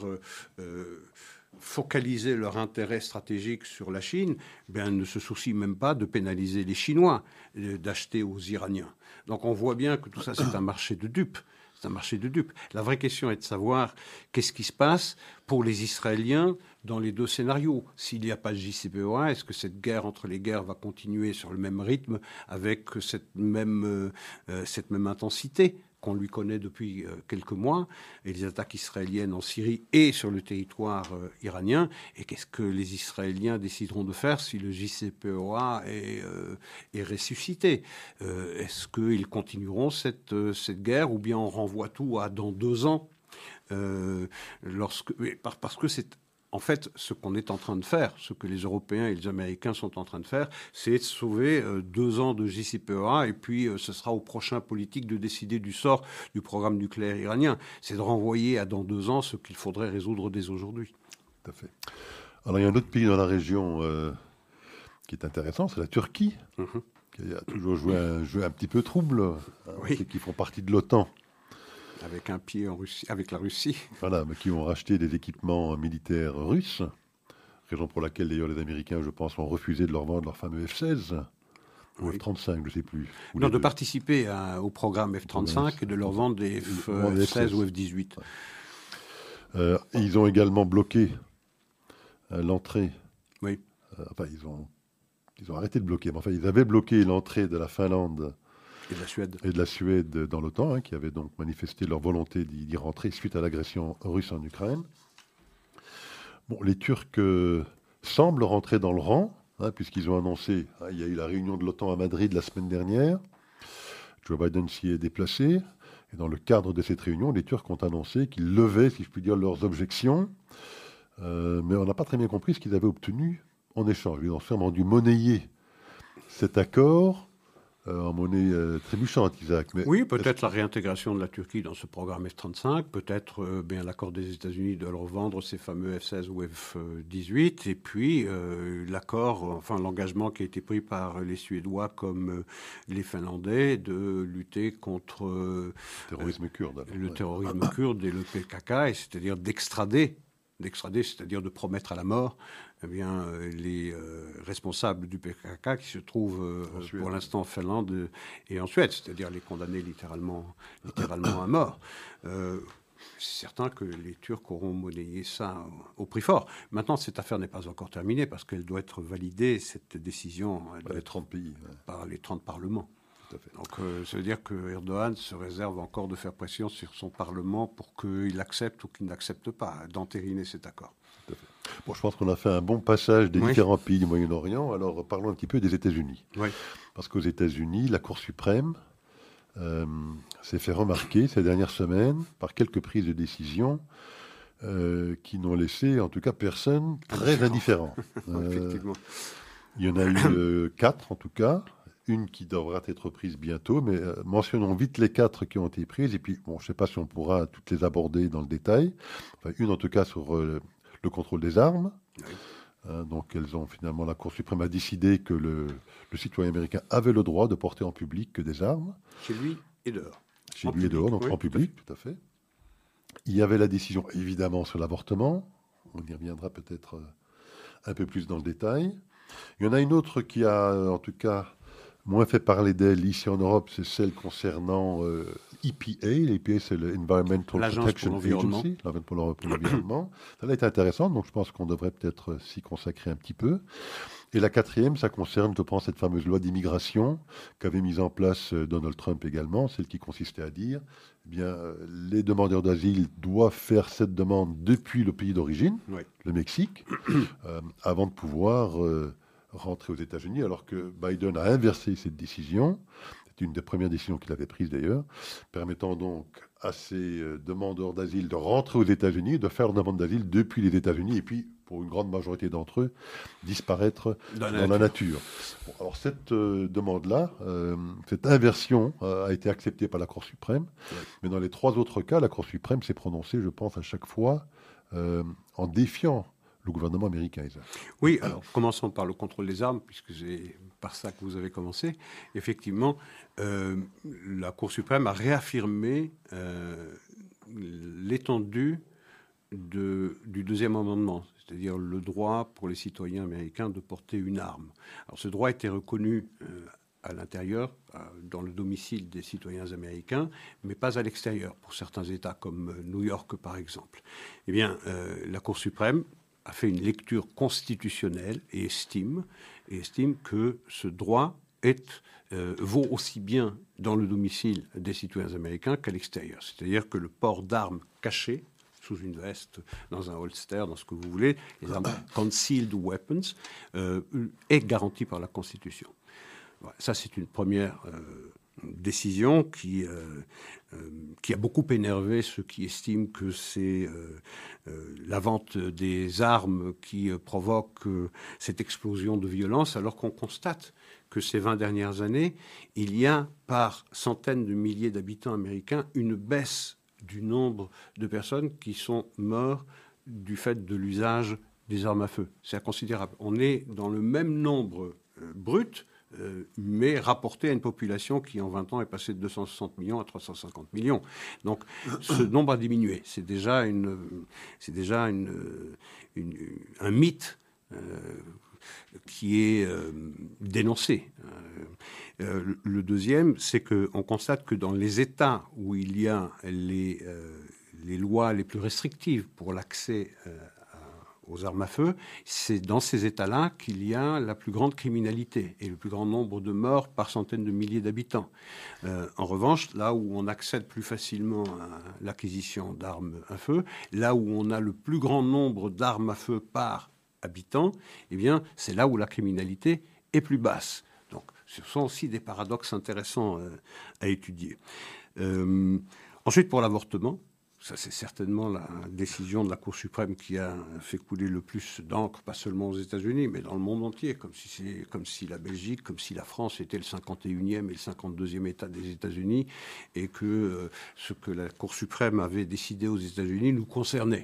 focaliser leur intérêt stratégique sur la Chine, bien, ne se soucient même pas de pénaliser les Chinois, euh, d'acheter aux Iraniens. Donc on voit bien que tout ça, c'est un marché de dupes. C'est un marché de dupes. La vraie question est de savoir qu'est-ce qui se passe pour les Israéliens dans les deux scénarios. S'il n'y a pas de JCPOA, est-ce que cette guerre entre les guerres va continuer sur le même rythme, avec cette même, euh, euh, cette même intensité? Qu'on lui connaît depuis euh, quelques mois, et les attaques israéliennes en Syrie et sur le territoire euh, iranien. Et qu'est-ce que les Israéliens décideront de faire si le JCPOA est, euh, est ressuscité? Est-ce qu'ils continueront cette, cette guerre ou bien on renvoie tout à dans deux ans? Lorsque, parce que c'est en fait, ce qu'on est en train de faire, ce que les Européens et les Américains sont en train de faire, c'est de sauver euh, deux ans de JCPOA et puis euh, ce sera aux prochains politiques de décider du sort du programme nucléaire iranien. C'est de renvoyer à dans deux ans ce qu'il faudrait résoudre dès aujourd'hui. Tout à fait. Alors il y a un autre pays dans la région euh, qui est intéressant, c'est la Turquie, mhm. qui a toujours joué un jeu un petit peu trouble, hein, oui. qui font partie de l'OTAN. Avec un pied en Russie, avec la Russie. Voilà, mais qui ont racheté des équipements militaires russes, raison pour laquelle d'ailleurs les Américains, je pense, ont refusé de leur vendre leur fameux F-16. Ou F-35, je ne sais plus. non, de participer au programme F-35 et de leur vendre des F-16 ou F-18. Euh, ils ont également bloqué euh, l'entrée. Oui. Euh, enfin, ils ont, ils ont arrêté de bloquer. Mais enfin, ils avaient bloqué l'entrée de la Finlande Et de la Suède. Dans l'OTAN, hein, qui avaient donc manifesté leur volonté d'y rentrer suite à l'agression russe en Ukraine. Bon, les Turcs euh, semblent rentrer dans le rang, hein, puisqu'ils ont annoncé, hein, il y a eu la réunion de l'OTAN à Madrid la semaine dernière, Joe Biden s'y est déplacé, et dans le cadre de cette réunion, les Turcs ont annoncé qu'ils levaient, si je puis dire, leurs objections, euh, mais on n'a pas très bien compris ce qu'ils avaient obtenu en échange. Ils ont sûrement dû monnayer cet accord euh, en monnaie euh, trébuchante, Isaac. oui, peut-être la réintégration de la Turquie dans ce programme F-35, peut-être euh, bien l'accord des États-Unis de leur vendre ces fameux F-16 ou F-18, et puis l'accord, enfin l'engagement qui a été pris par les Suédois comme les Finlandais de lutter contre le terrorisme kurde, le terrorisme kurde et le PKK, c'est-à-dire d'extrader d'extrader, c'est-à-dire de promettre à la mort eh bien, les responsables du PKK qui se trouvent euh, pour l'instant en Finlande et en Suède, c'est-à-dire les condamnés littéralement, littéralement à mort. c'est certain que les Turcs auront monnayé ça au prix fort. Maintenant, cette affaire n'est pas encore terminée parce qu'elle doit être validée, cette décision, par les 30 pays. Par les 30 parlements. Donc, ça veut dire que Erdogan se réserve encore de faire pression sur son Parlement pour qu'il accepte ou qu'il n'accepte pas d'entériner cet accord. Bon, je pense qu'on a fait un bon passage des différents pays du Moyen-Orient. Alors parlons un petit peu des États-Unis. Parce qu'aux États-Unis, la Cour suprême euh, s'est fait remarquer ces dernières semaines par quelques prises de décision euh, qui n'ont laissé, en tout cas, personne très indifférent. Euh, il y en a eu quatre, en tout cas. Une qui devra être prise bientôt, mais mentionnons vite les quatre qui ont été prises. Et puis, bon, je ne sais pas si on pourra toutes les aborder dans le détail. Enfin, une, en tout cas, sur le contrôle des armes. Euh, donc, elles ont finalement, la Cour suprême a décidé que le, citoyen américain avait le droit de porter en public que des armes. Chez lui et dehors. Chez lui et dehors, donc en public, tout à, fait. Il y avait la décision, évidemment, sur l'avortement. On y reviendra peut-être euh, un peu plus dans le détail. Il y en a une autre qui a, euh, en tout cas, moins fait parler d'elle ici en Europe, c'est celle concernant EPA. L'EPA, c'est l'Environmental Protection Agency, pour l'environnement. Ça a été intéressant, donc je pense qu'on devrait peut-être euh, s'y consacrer un petit peu. Et la quatrième, ça concerne, je pense, cette fameuse loi d'immigration qu'avait mise en place euh, Donald Trump également, celle qui consistait à dire, eh bien, euh, les demandeurs d'asile doivent faire cette demande depuis le pays d'origine, le Mexique, avant de pouvoir rentrer aux États-Unis, alors que Biden a inversé cette décision une des premières décisions qu'il avait prises d'ailleurs, permettant donc à ces euh, demandeurs d'asile de rentrer aux États-Unis, de faire leur demande d'asile depuis les États-Unis, et puis, pour une grande majorité d'entre eux, disparaître dans, la, nature. alors cette euh, demande-là, euh, cette inversion a été acceptée par la Cour suprême, mais dans les trois autres cas, la Cour suprême s'est prononcée, je pense, à chaque fois en défiant le gouvernement américain. Oui, alors commençons par le contrôle des armes, puisque c'est par ça que vous avez commencé. Effectivement, euh, la Cour suprême a réaffirmé euh, l'étendue de, du deuxième amendement, c'est-à-dire le droit pour les citoyens américains de porter une arme. Alors ce droit a été reconnu euh, à l'intérieur, dans le domicile des citoyens américains, mais pas à l'extérieur, pour certains États comme New York par exemple. Eh bien, la Cour suprême a fait une lecture constitutionnelle et estime, et estime que ce droit est euh, vaut aussi bien dans le domicile des citoyens américains qu'à l'extérieur. C'est-à-dire que le port d'armes cachées sous une veste, dans un holster, dans ce que vous voulez, les armes concealed weapons, euh, est garanti par la Constitution. ça, c'est une première euh, décision qui, qui a beaucoup énervé ceux qui estiment que c'est la vente des armes qui provoque cette explosion de violence, alors qu'on constate que ces 20 dernières années, il y a par centaines de milliers d'habitants américains une baisse du nombre de personnes qui sont mortes du fait de l'usage des armes à feu. C'est considérable. On est dans le même nombre euh, brut, euh, mais rapporté à une population qui en 20 ans est passée de 260 millions à 350 millions. Donc ce nombre a diminué. C'est déjà, une, c'est déjà une, un mythe. Euh, qui est euh, dénoncé. Euh, euh, le deuxième, c'est qu'on constate que dans les États où il y a les, les lois les plus restrictives pour l'accès aux armes à feu, c'est dans ces États-là qu'il y a la plus grande criminalité et le plus grand nombre de morts par centaines de milliers d'habitants. Euh, en revanche, là où on accède plus facilement à l'acquisition d'armes à feu, là où on a le plus grand nombre d'armes à feu par habitant, eh bien, c'est là où la criminalité est plus basse. Donc, ce sont aussi des paradoxes intéressants euh, à étudier. Euh, ensuite, pour l'avortement, ça, c'est certainement la décision de la Cour suprême qui a fait couler le plus d'encre, pas seulement aux États-Unis, mais dans le monde entier, comme si, la Belgique, comme si la France était le 51e et le 52e État des États-Unis, et que euh, ce que la Cour suprême avait décidé aux États-Unis nous concernait.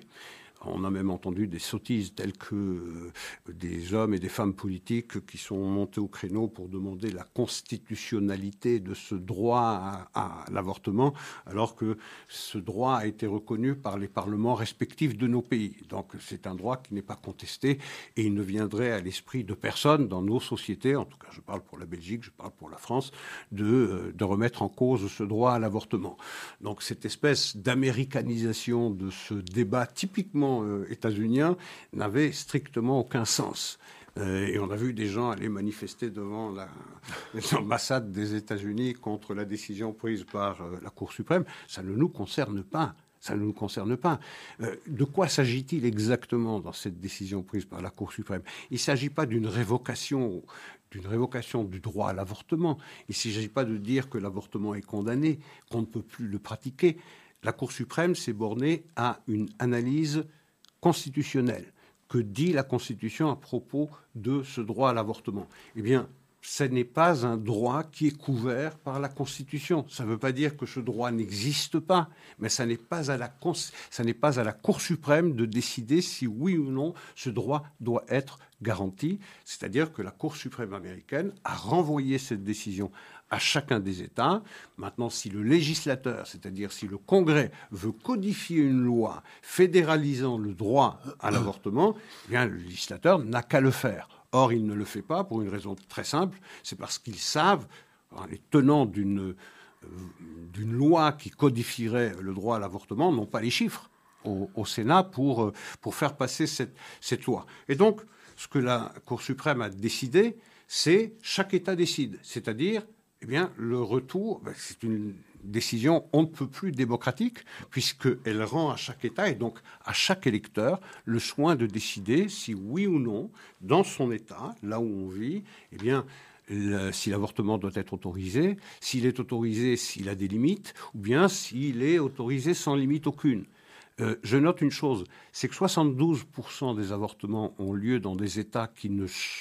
On a même entendu des sottises telles que euh, des hommes et des femmes politiques qui sont montés au créneau pour demander la constitutionnalité de ce droit à, l'avortement, alors que ce droit a été reconnu par les parlements respectifs de nos pays. Donc c'est un droit qui n'est pas contesté et il ne viendrait à l'esprit de personne dans nos sociétés, en tout cas je parle pour la Belgique, je parle pour la France, de, euh, de remettre en cause ce droit à l'avortement. Donc cette espèce d'américanisation de ce débat typiquement euh, états-unien n'avait strictement aucun sens. Euh, et on a vu des gens aller manifester devant l'ambassade des États-Unis contre la décision prise par euh, la Cour suprême. Ça ne nous concerne pas. Ça ne nous concerne pas. de quoi s'agit-il exactement dans cette décision prise par la Cour suprême? Il ne s'agit pas d'une révocation, d'une révocation du droit à l'avortement. Il ne s'agit pas de dire que l'avortement est condamné, qu'on ne peut plus le pratiquer. La Cour suprême s'est bornée à une analyse constitutionnel. Que dit la Constitution à propos de ce droit à l'avortement? Eh bien, ce n'est pas un droit qui est couvert par la Constitution. Ça ne veut pas dire que ce droit n'existe pas, mais ça n'est pas, à la, pas à la Cour suprême de décider si oui ou non ce droit doit être garanti. C'est-à-dire que la Cour suprême américaine a renvoyé cette décision à chacun des États. Maintenant, si le législateur, c'est-à-dire si le Congrès veut codifier une loi fédéralisant le droit à l'avortement, eh bien, le législateur n'a qu'à le faire. Or, il ne le fait pas pour une raison très simple, c'est parce qu'ils savent, les tenants d'une euh, d'une loi qui codifierait le droit à l'avortement n'ont pas les chiffres au, Sénat pour, euh, pour faire passer cette, cette loi. Et donc, ce que la Cour suprême a décidé, c'est chaque État décide. C'est-à-dire, eh bien, le retour, ben, c'est une décision on ne peut plus démocratique, puisqu'elle rend à chaque État et donc à chaque électeur le soin de décider si oui ou non, dans son État, là où on vit, eh si l'avortement doit être autorisé, s'il est autorisé, s'il a des limites, ou bien s'il est autorisé sans limite aucune. Euh, je note une chose, c'est que 72% des avortements ont lieu dans des États qui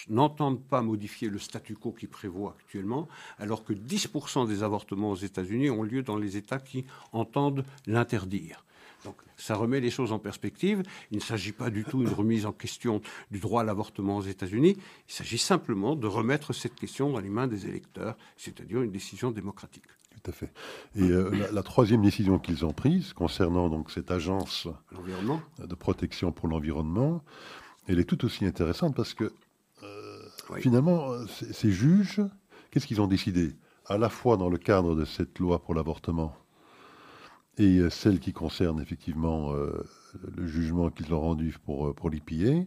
n'entendent pas modifier le statu quo qui prévoit actuellement, alors que 10% des avortements aux États-Unis ont lieu dans les États qui entendent l'interdire. Donc ça remet les choses en perspective. Il ne s'agit pas du tout d'une remise en question du droit à l'avortement aux États-Unis. Il s'agit simplement de remettre cette question dans les mains des électeurs, c'est-à-dire une décision démocratique tout à fait. Et euh, la, troisième décision qu'ils ont prise concernant donc cette agence de protection pour l'environnement, elle est tout aussi intéressante parce que euh, finalement, ces juges, qu'est-ce qu'ils ont décidé? À la fois dans le cadre de cette loi pour l'avortement et euh, celle qui concerne effectivement le jugement qu'ils ont rendu pour, pour l'IPA,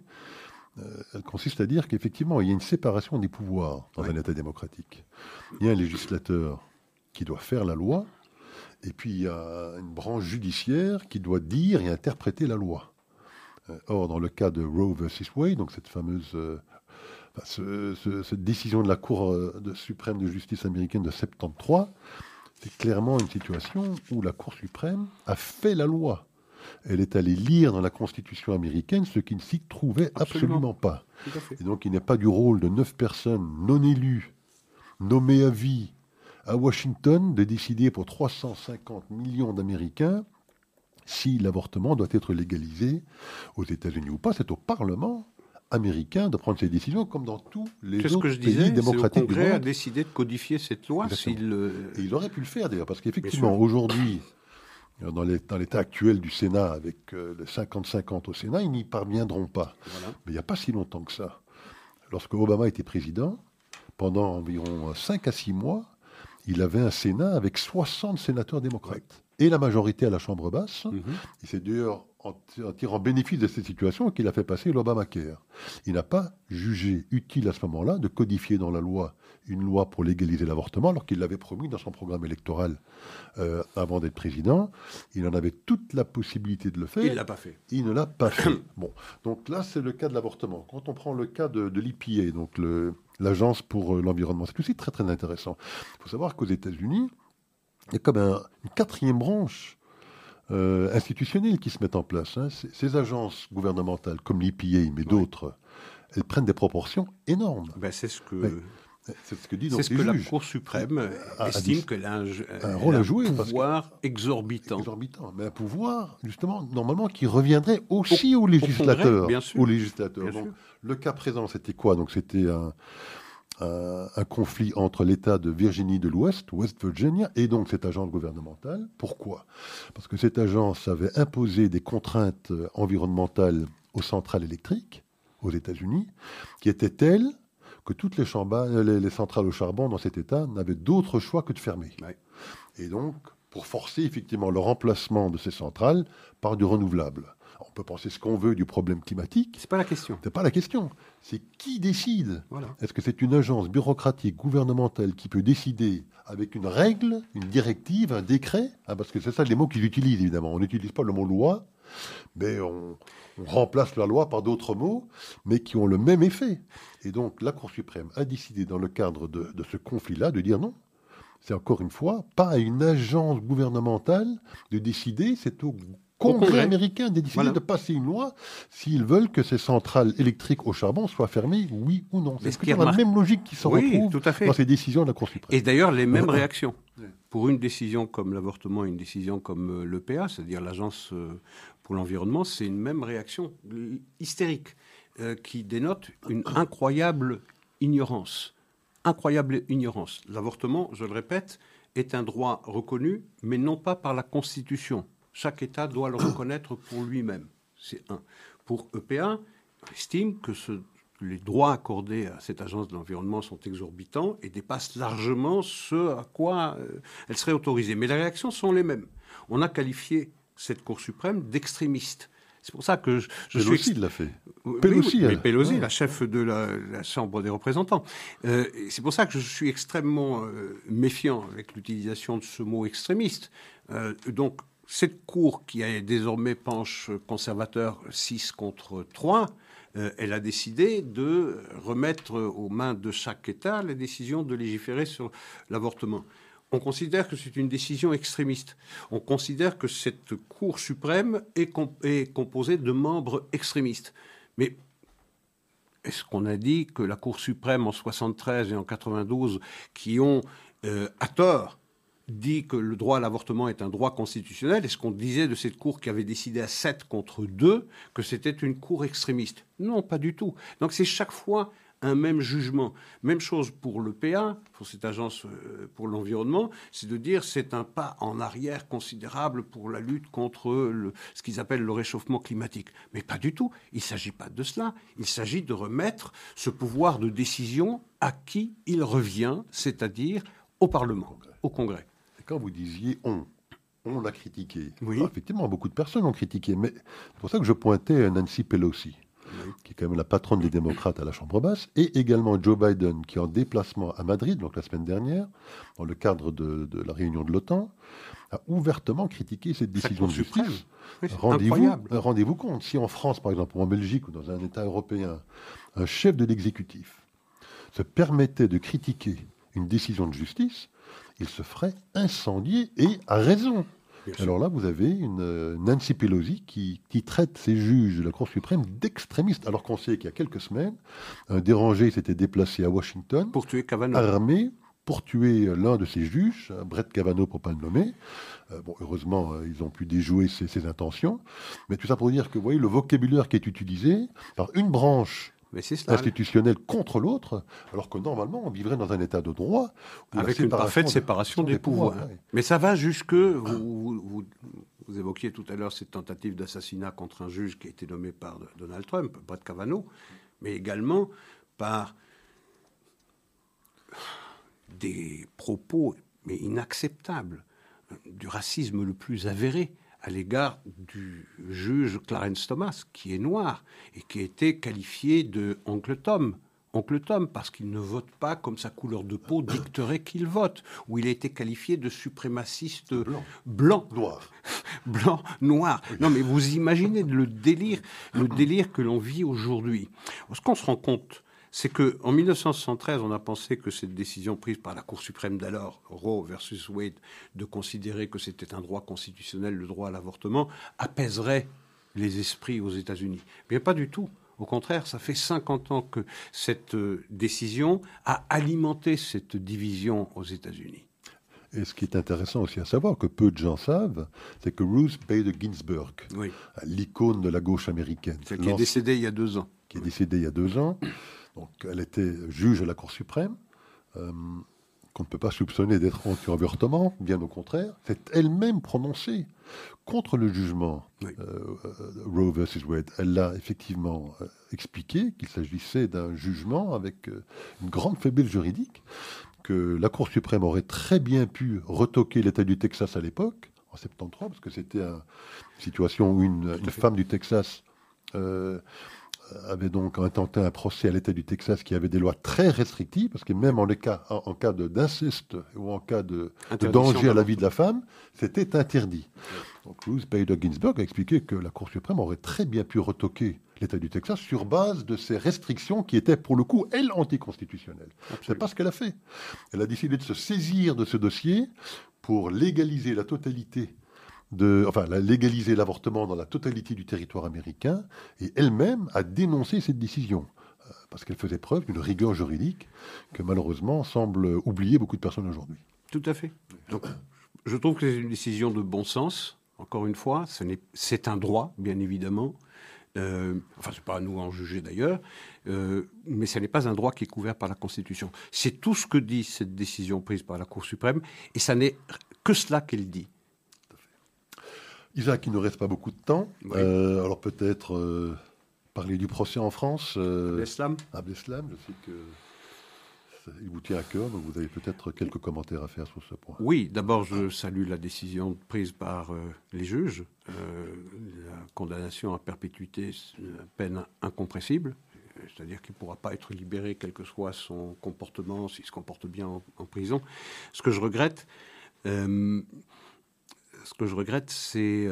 elle consiste à dire qu'effectivement, il y a une séparation des pouvoirs dans un État démocratique. Il y a un législateur qui doit faire la loi, et puis il y a une branche judiciaire qui doit dire et interpréter la loi. Euh, or, dans le cas de Roe versus Wade, donc cette fameuse euh, cette décision de la Cour euh, de suprême de justice américaine de 73, c'est clairement une situation où la Cour suprême a fait la loi. Elle est allée lire dans la Constitution américaine ce qui ne s'y trouvait absolument, absolument pas. Et donc il n'est pas du rôle de neuf personnes non élues, nommées à vie, à Washington de décider pour 350 millions d'Américains si l'avortement doit être légalisé aux États-Unis ou pas. C'est au Parlement américain de prendre ces décisions, comme dans tous les autres que je pays disais, démocratiques le Congrès a décidé de codifier cette loi. Euh, il aurait pu le faire d'ailleurs, parce qu'effectivement, aujourd'hui, dans l'état actuel du Sénat, avec euh, le 50-50 au Sénat, ils n'y parviendront pas. Mais il n'y a pas si longtemps que ça. Lorsque Obama était président, pendant environ 5 à 6 mois, il avait un Sénat avec 60 sénateurs démocrates et la majorité à la Chambre basse. Mhm. Il s'est d'ailleurs en, en tirant bénéfice de cette situation qu'il a fait passer l'Obamacare. Il n'a pas jugé utile à ce moment-là de codifier dans la loi une loi pour légaliser l'avortement, alors qu'il l'avait promis dans son programme électoral euh, avant d'être président. Il en avait toute la possibilité de le faire. Il l'a pas fait. Il ne l'a pas fait. Bon, donc là, c'est le cas de l'avortement. Quand on prend le cas de, de l'IPA, donc le- l'Agence pour euh, l'environnement, c'est aussi très très intéressant. Il faut savoir qu'aux États-Unis, il y a comme un- une quatrième branche euh, institutionnelle qui se met en place. hein. Ces, ces agences gouvernementales, comme l'IPA, mais d'autres, elles prennent des proportions énormes. Ben, c'est ce que, Oui. C'est ce que dit donc c'est ce que la. Cour suprême a- estime qu'elle a un, rôle a à jouer, parce que- pouvoir exorbitant. exorbitant, mais un pouvoir, justement, normalement, qui reviendrait aussi aux législateurs. Congrès, bien sûr. Aux législateurs. Bien Donc, sûr. Le cas présent, c'était quoi? Donc, c'était un, un- un conflit entre l'État de Virginie de l'Ouest, West Virginia, et donc cette agence gouvernementale. Pourquoi? Parce que cette agence avait imposé des contraintes environnementales aux centrales électriques aux États-Unis, qui étaient telles que toutes les, chamba- les- les centrales au charbon dans cet État n'avaient d'autre choix que de fermer. Ouais. Et donc, pour forcer effectivement le remplacement de ces centrales par du renouvelable. On peut penser ce qu'on veut du problème climatique, C'est pas la question. c'est pas la question. C'est qui décide Voilà. Est-ce que c'est une agence bureaucratique gouvernementale qui peut décider avec une règle, une directive, un décret Ah, Parce que c'est ça les mots qu'ils utilisent évidemment. On n'utilise pas le mot loi, mais on, on remplace la loi par d'autres mots, mais qui ont le même effet. Et donc la Cour suprême a décidé dans le cadre de, de ce conflit-là de dire non. C'est encore une fois pas à une agence gouvernementale de décider, c'est au Congrès, Congrès. américain de décider Voilà. de passer une loi s'ils veulent que ces centrales électriques au charbon soient fermées, oui ou non. C'est ce la même logique qui se Oui, retrouve tout à fait. dans ces décisions de la Cour suprême. Et d'ailleurs, les mêmes réactions. Pour une décision comme l'avortement et une décision comme euh, l'EPA, c'est-à-dire l'Agence euh, pour l'environnement, c'est une même réaction hystérique euh, qui dénote une incroyable ignorance. Incroyable ignorance. L'avortement, je le répète, est un droit reconnu, mais non pas par la Constitution. Chaque État doit le reconnaître pour lui-même. C'est un. Pour EPA, on estime que ce- les droits accordés à cette agence de l'environnement sont exorbitants et dépassent largement ce à quoi euh, elle serait autorisée. Mais les réactions sont les mêmes. On a qualifié cette Cour suprême d'extrémiste. C'est pour ça que je, je suis Pelosi l'a fait. Pelosi, oui, mais elle. Pelosi, Ouais. la chef de la, la Chambre des représentants. Euh, c'est pour ça que je suis extrêmement euh, méfiant avec l'utilisation de ce mot extrémiste. Euh, donc, cette Cour qui est désormais penche conservateur 6 contre 3, euh, elle a décidé de remettre aux mains de chaque État la décision de légiférer sur l'avortement. On considère que c'est une décision extrémiste. On considère que cette Cour suprême est, com- est composée de membres extrémistes. Mais est-ce qu'on a dit que la Cour suprême en 73 et en 92, qui ont euh, à tort dit que le droit à l'avortement est un droit constitutionnel, est-ce qu'on disait de cette Cour qui avait décidé à 7 contre 2 que c'était une Cour extrémiste? Non, pas du tout. Donc c'est chaque fois un même jugement. Même chose pour le PA, pour cette agence euh, pour l'environnement, c'est de dire c'est un pas en arrière considérable pour la lutte contre ce qu'ils appellent le réchauffement climatique. Mais pas du tout. Il ne s'agit pas de cela. Il s'agit de remettre ce pouvoir de décision à qui il revient, c'est-à-dire au Parlement, au Congrès. Quand vous disiez on, on l'a critiqué. Oui. Ah, effectivement, beaucoup de personnes l'ont critiqué, mais c'est pour ça que je pointais Nancy Pelosi, Oui. qui est quand même la patronne des démocrates à la Chambre basse, et également Joe Biden, qui est en déplacement à Madrid, donc la semaine dernière, dans le cadre de, de la réunion de l'OTAN, a ouvertement critiqué cette décision de justice. Oui, Rendez-vous euh, rendez-vous compte, si en France, par exemple, ou en Belgique, ou dans un État européen, un chef de l'exécutif se permettait de critiquer une décision de justice, il se ferait incendier, et à raison. Alors là, vous avez une euh, Nancy Pelosi qui, qui traite ces juges de la Cour suprême d'extrémistes, alors qu'on sait qu'il y a quelques semaines, un dérangé s'était déplacé à Washington, Pour tuer Kavanaugh. armé pour tuer euh, l'un de ses juges, euh, Brett Kavanaugh pour pas le nommer. Euh, bon, heureusement, euh, ils ont pu déjouer ses, ses intentions. Mais tout ça pour dire que, vous voyez, le vocabulaire qui est utilisé par une branche. Institutionnelle contre l'autre, alors que normalement, on vivrait dans un état de droit. Avec une parfaite séparation des pouvoirs. Mais ça va jusque, vous, vous- vous- vous évoquiez tout à l'heure cette tentative d'assassinat contre un juge qui a été nommé par Donald Trump, Brett Kavanaugh, mais également par des propos mais inacceptable, du racisme le plus avéré à l'égard du juge Clarence Thomas, qui est noir et qui a été qualifié de oncle Tom. Oncle Tom, parce qu'il ne vote pas comme sa couleur de peau dicterait qu'il vote, ou il a été qualifié de suprémaciste blanc. Noir. blanc, noir. Non, mais vous imaginez le délire, le délire que l'on vit aujourd'hui. Ce qu'on se rend compte, c'est que en 1973, on a pensé que cette décision prise par la Cour suprême d'alors, Roe versus Wade, de considérer que c'était un droit constitutionnel, le droit à l'avortement, apaiserait les esprits aux États-Unis. Bien, pas du tout. Au contraire, ça fait 50 ans que cette euh, décision a alimenté cette division aux États-Unis. Et ce qui est intéressant aussi à savoir, que peu de gens savent, c'est que Ruth Bader Ginsburg, l'icône de la gauche américaine, qui est décédée il y a deux ans, qui est décédée il y a deux ans, donc elle était juge à la Cour suprême, euh, qu'on ne peut pas soupçonner d'être anti-avortement, bien au contraire, s'est elle-même prononcée contre le jugement euh, euh, Roe versus Wade. Elle l'a effectivement expliqué qu'il s'agissait d'un jugement avec une grande faiblesse juridique, que la Cour suprême aurait très bien pu retoquer l'État du Texas à l'époque, en 73, parce que c'était une situation où une, femme du Texas euh, avait donc intenté un procès à l'État du Texas qui avait des lois très restrictives, parce que même en, cas, en, cas d'inceste ou en cas de, danger à la vie de la femme, c'était interdit. Donc Ruth Bader Ginsburg a expliqué que la Cour suprême aurait très bien pu retoquer l'État du Texas sur base de ces restrictions qui étaient pour le coup, elles, anticonstitutionnelles. C'est pas ce qu'elle a fait. Elle a décidé de se saisir de ce dossier pour légaliser la totalité de, enfin, légaliser l'avortement dans la totalité du territoire américain, et elle-même a dénoncé cette décision euh, parce qu'elle faisait preuve d'une rigueur juridique que malheureusement semble oublier beaucoup de personnes aujourd'hui. Tout à fait. Donc, je trouve que c'est une décision de bon sens. Encore une fois, c'est un droit, bien évidemment. Euh, enfin, c'est pas à nous en juger d'ailleurs, euh, mais ce n'est pas un droit qui est couvert par la Constitution. C'est tout ce que dit cette décision prise par la Cour suprême, et ça n'est que cela qu'elle dit. Isaac, il ne reste pas beaucoup de temps. Euh, alors peut-être parler du procès en France. Abdeslam. Abdeslam, je sais que il vous tient à cœur, donc vous avez peut-être quelques commentaires à faire sur ce point. Oui, d'abord, je salue la décision prise par euh, les juges. Euh, la condamnation à perpétuité, c'est une peine incompressible. C'est-à-dire qu'il ne pourra pas être libéré, quel que soit son comportement, s'il se comporte bien en, prison. Ce que je regrette, euh, ce que je regrette, c'est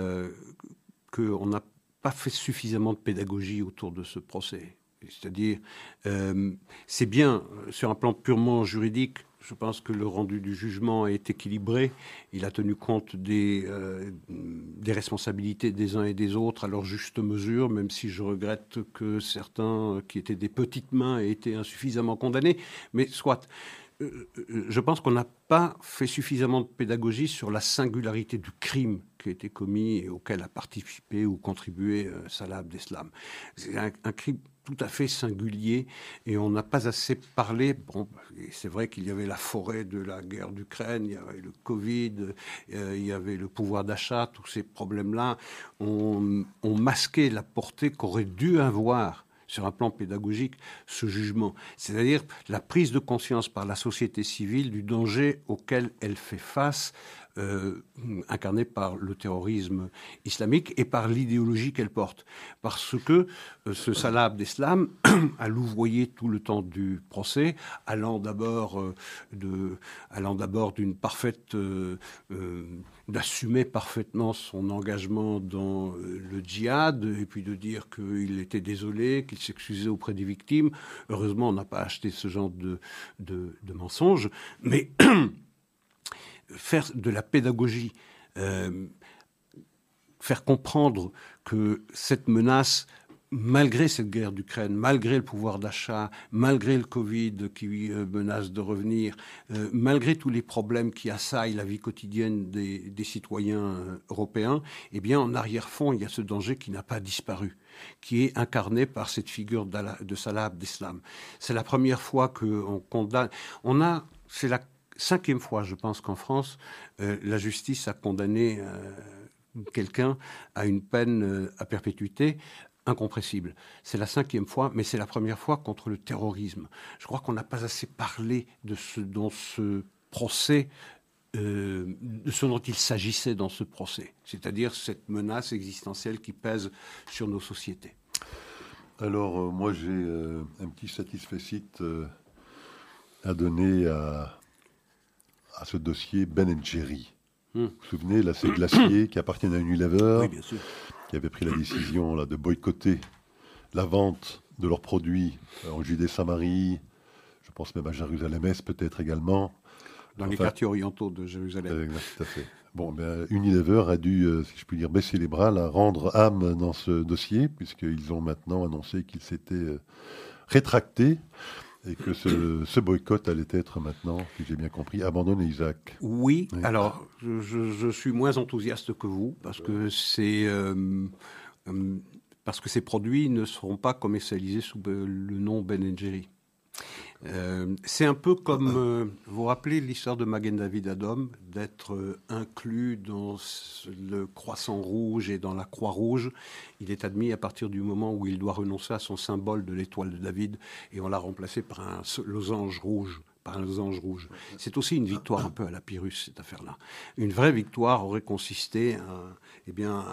qu'on n'a pas fait suffisamment de pédagogie autour de ce procès. C'est-à-dire, euh, c'est bien sur un plan purement juridique. Je pense que le rendu du jugement est équilibré. Il a tenu compte euh, des responsabilités des uns et des autres à leur juste mesure, même si je regrette que certains qui étaient des petites mains aient été insuffisamment condamnés. Mais soit. Euh, je pense qu'on n'a pas fait suffisamment de pédagogie sur la singularité du crime qui a été commis et auquel a participé ou contribué Salah Abdeslam. C'est un, crime tout à fait singulier et on n'a pas assez parlé. Bon, c'est vrai qu'il y avait la forêt de la guerre d'Ukraine, il y avait le Covid, euh, il y avait le pouvoir d'achat, tous ces problèmes-là ont, ont masqué la portée qu'aurait dû avoir sur un plan pédagogique ce jugement, c'est-à-dire la prise de conscience par la société civile du danger auquel elle fait face euh, incarnée par le terrorisme islamique et par l'idéologie qu'elle porte. Parce que euh, ce Salah Abdeslam a louvoyé tout le temps du procès, allant d'abord euh, d'une parfaite, d'assumer parfaitement son engagement dans le djihad, et puis de dire qu'il était désolé, qu'il s'excusait auprès des victimes. Heureusement, on n'a pas acheté ce genre de, de, de mensonges, mais faire de la pédagogie, euh, faire comprendre que cette menace, malgré cette guerre d'Ukraine, malgré le pouvoir d'achat, malgré le Covid qui euh, menace de revenir, euh, malgré tous les problèmes qui assaillent la vie quotidienne des, citoyens européens, eh bien, en arrière-fond, il y a ce danger qui n'a pas disparu qui est incarné par cette figure de Salah Abdeslam. C'est la première fois qu'on condamne. On a, c'est la cinquième fois, je pense qu'en France, euh, la justice a condamné euh, quelqu'un à une peine euh, à perpétuité incompressible. C'est la cinquième fois, mais c'est la première fois contre le terrorisme. Je crois qu'on n'a pas assez parlé de ce dont ce procès de ce dont il s'agissait dans ce procès, c'est-à-dire cette menace existentielle qui pèse sur nos sociétés. Alors, moi, j'ai un petit satisfait à donner à, à ce dossier Ben Jerry. Hmm. Vous vous souvenez, là, c'est Glacier qui appartient à Unilever, qui avait pris la décision là, de boycotter la vente de leurs produits en Judée-Samarie, je pense même à Jérusalem-Est peut-être également. Dans les quartiers orientaux de Jérusalem. Euh, tout à fait. Bon, ben, Unilever a dû, euh, si je puis dire, baisser les bras, la rendre âme dans ce dossier, puisqu'ils ont maintenant annoncé qu'ils s'étaient euh, rétractés et que ce, boycott allait être maintenant, si j'ai bien compris, abandonné, Isaac. Oui, alors je, suis moins enthousiaste que vous parce que c'est euh, euh, parce que ces produits ne seront pas commercialisés sous le nom Ben Jerry. Euh, c'est un peu comme, euh, vous vous rappelez l'histoire de Magen David Adom, d'être euh, inclus dans le croissant rouge et dans la croix rouge. Il est admis à partir du moment où il doit renoncer à son symbole de l'étoile de David et on l'a remplacé par un losange rouge par un losange rouge. C'est aussi une victoire un peu à la Pyrrhus, cette affaire-là. Une vraie victoire aurait consisté à, eh bien,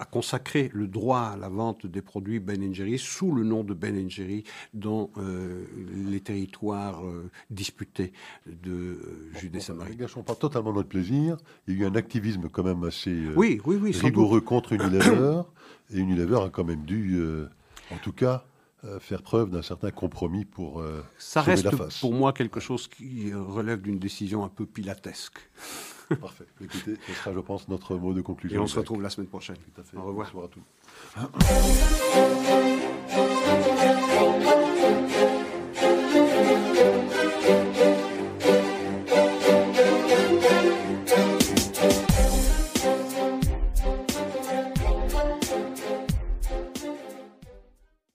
a consacré le droit à la vente des produits Ben Jerry sous le nom de Ben Jerry dans euh, les territoires euh, disputés de euh, Judée-Samarie. Ne gâchons pas totalement notre plaisir. Il y a eu un activisme quand même assez oui, oui, oui, rigoureux contre Unilever. et Unilever a quand même dû, en tout cas, faire preuve d'un certain compromis pour Ça sauver reste la face. pour moi quelque chose qui relève d'une décision un peu pilatesque. Parfait. Écoutez, ce sera, je pense, notre mot de conclusion. Et on se retrouve la semaine prochaine. Tout à fait. Au revoir. Bonsoir à tous.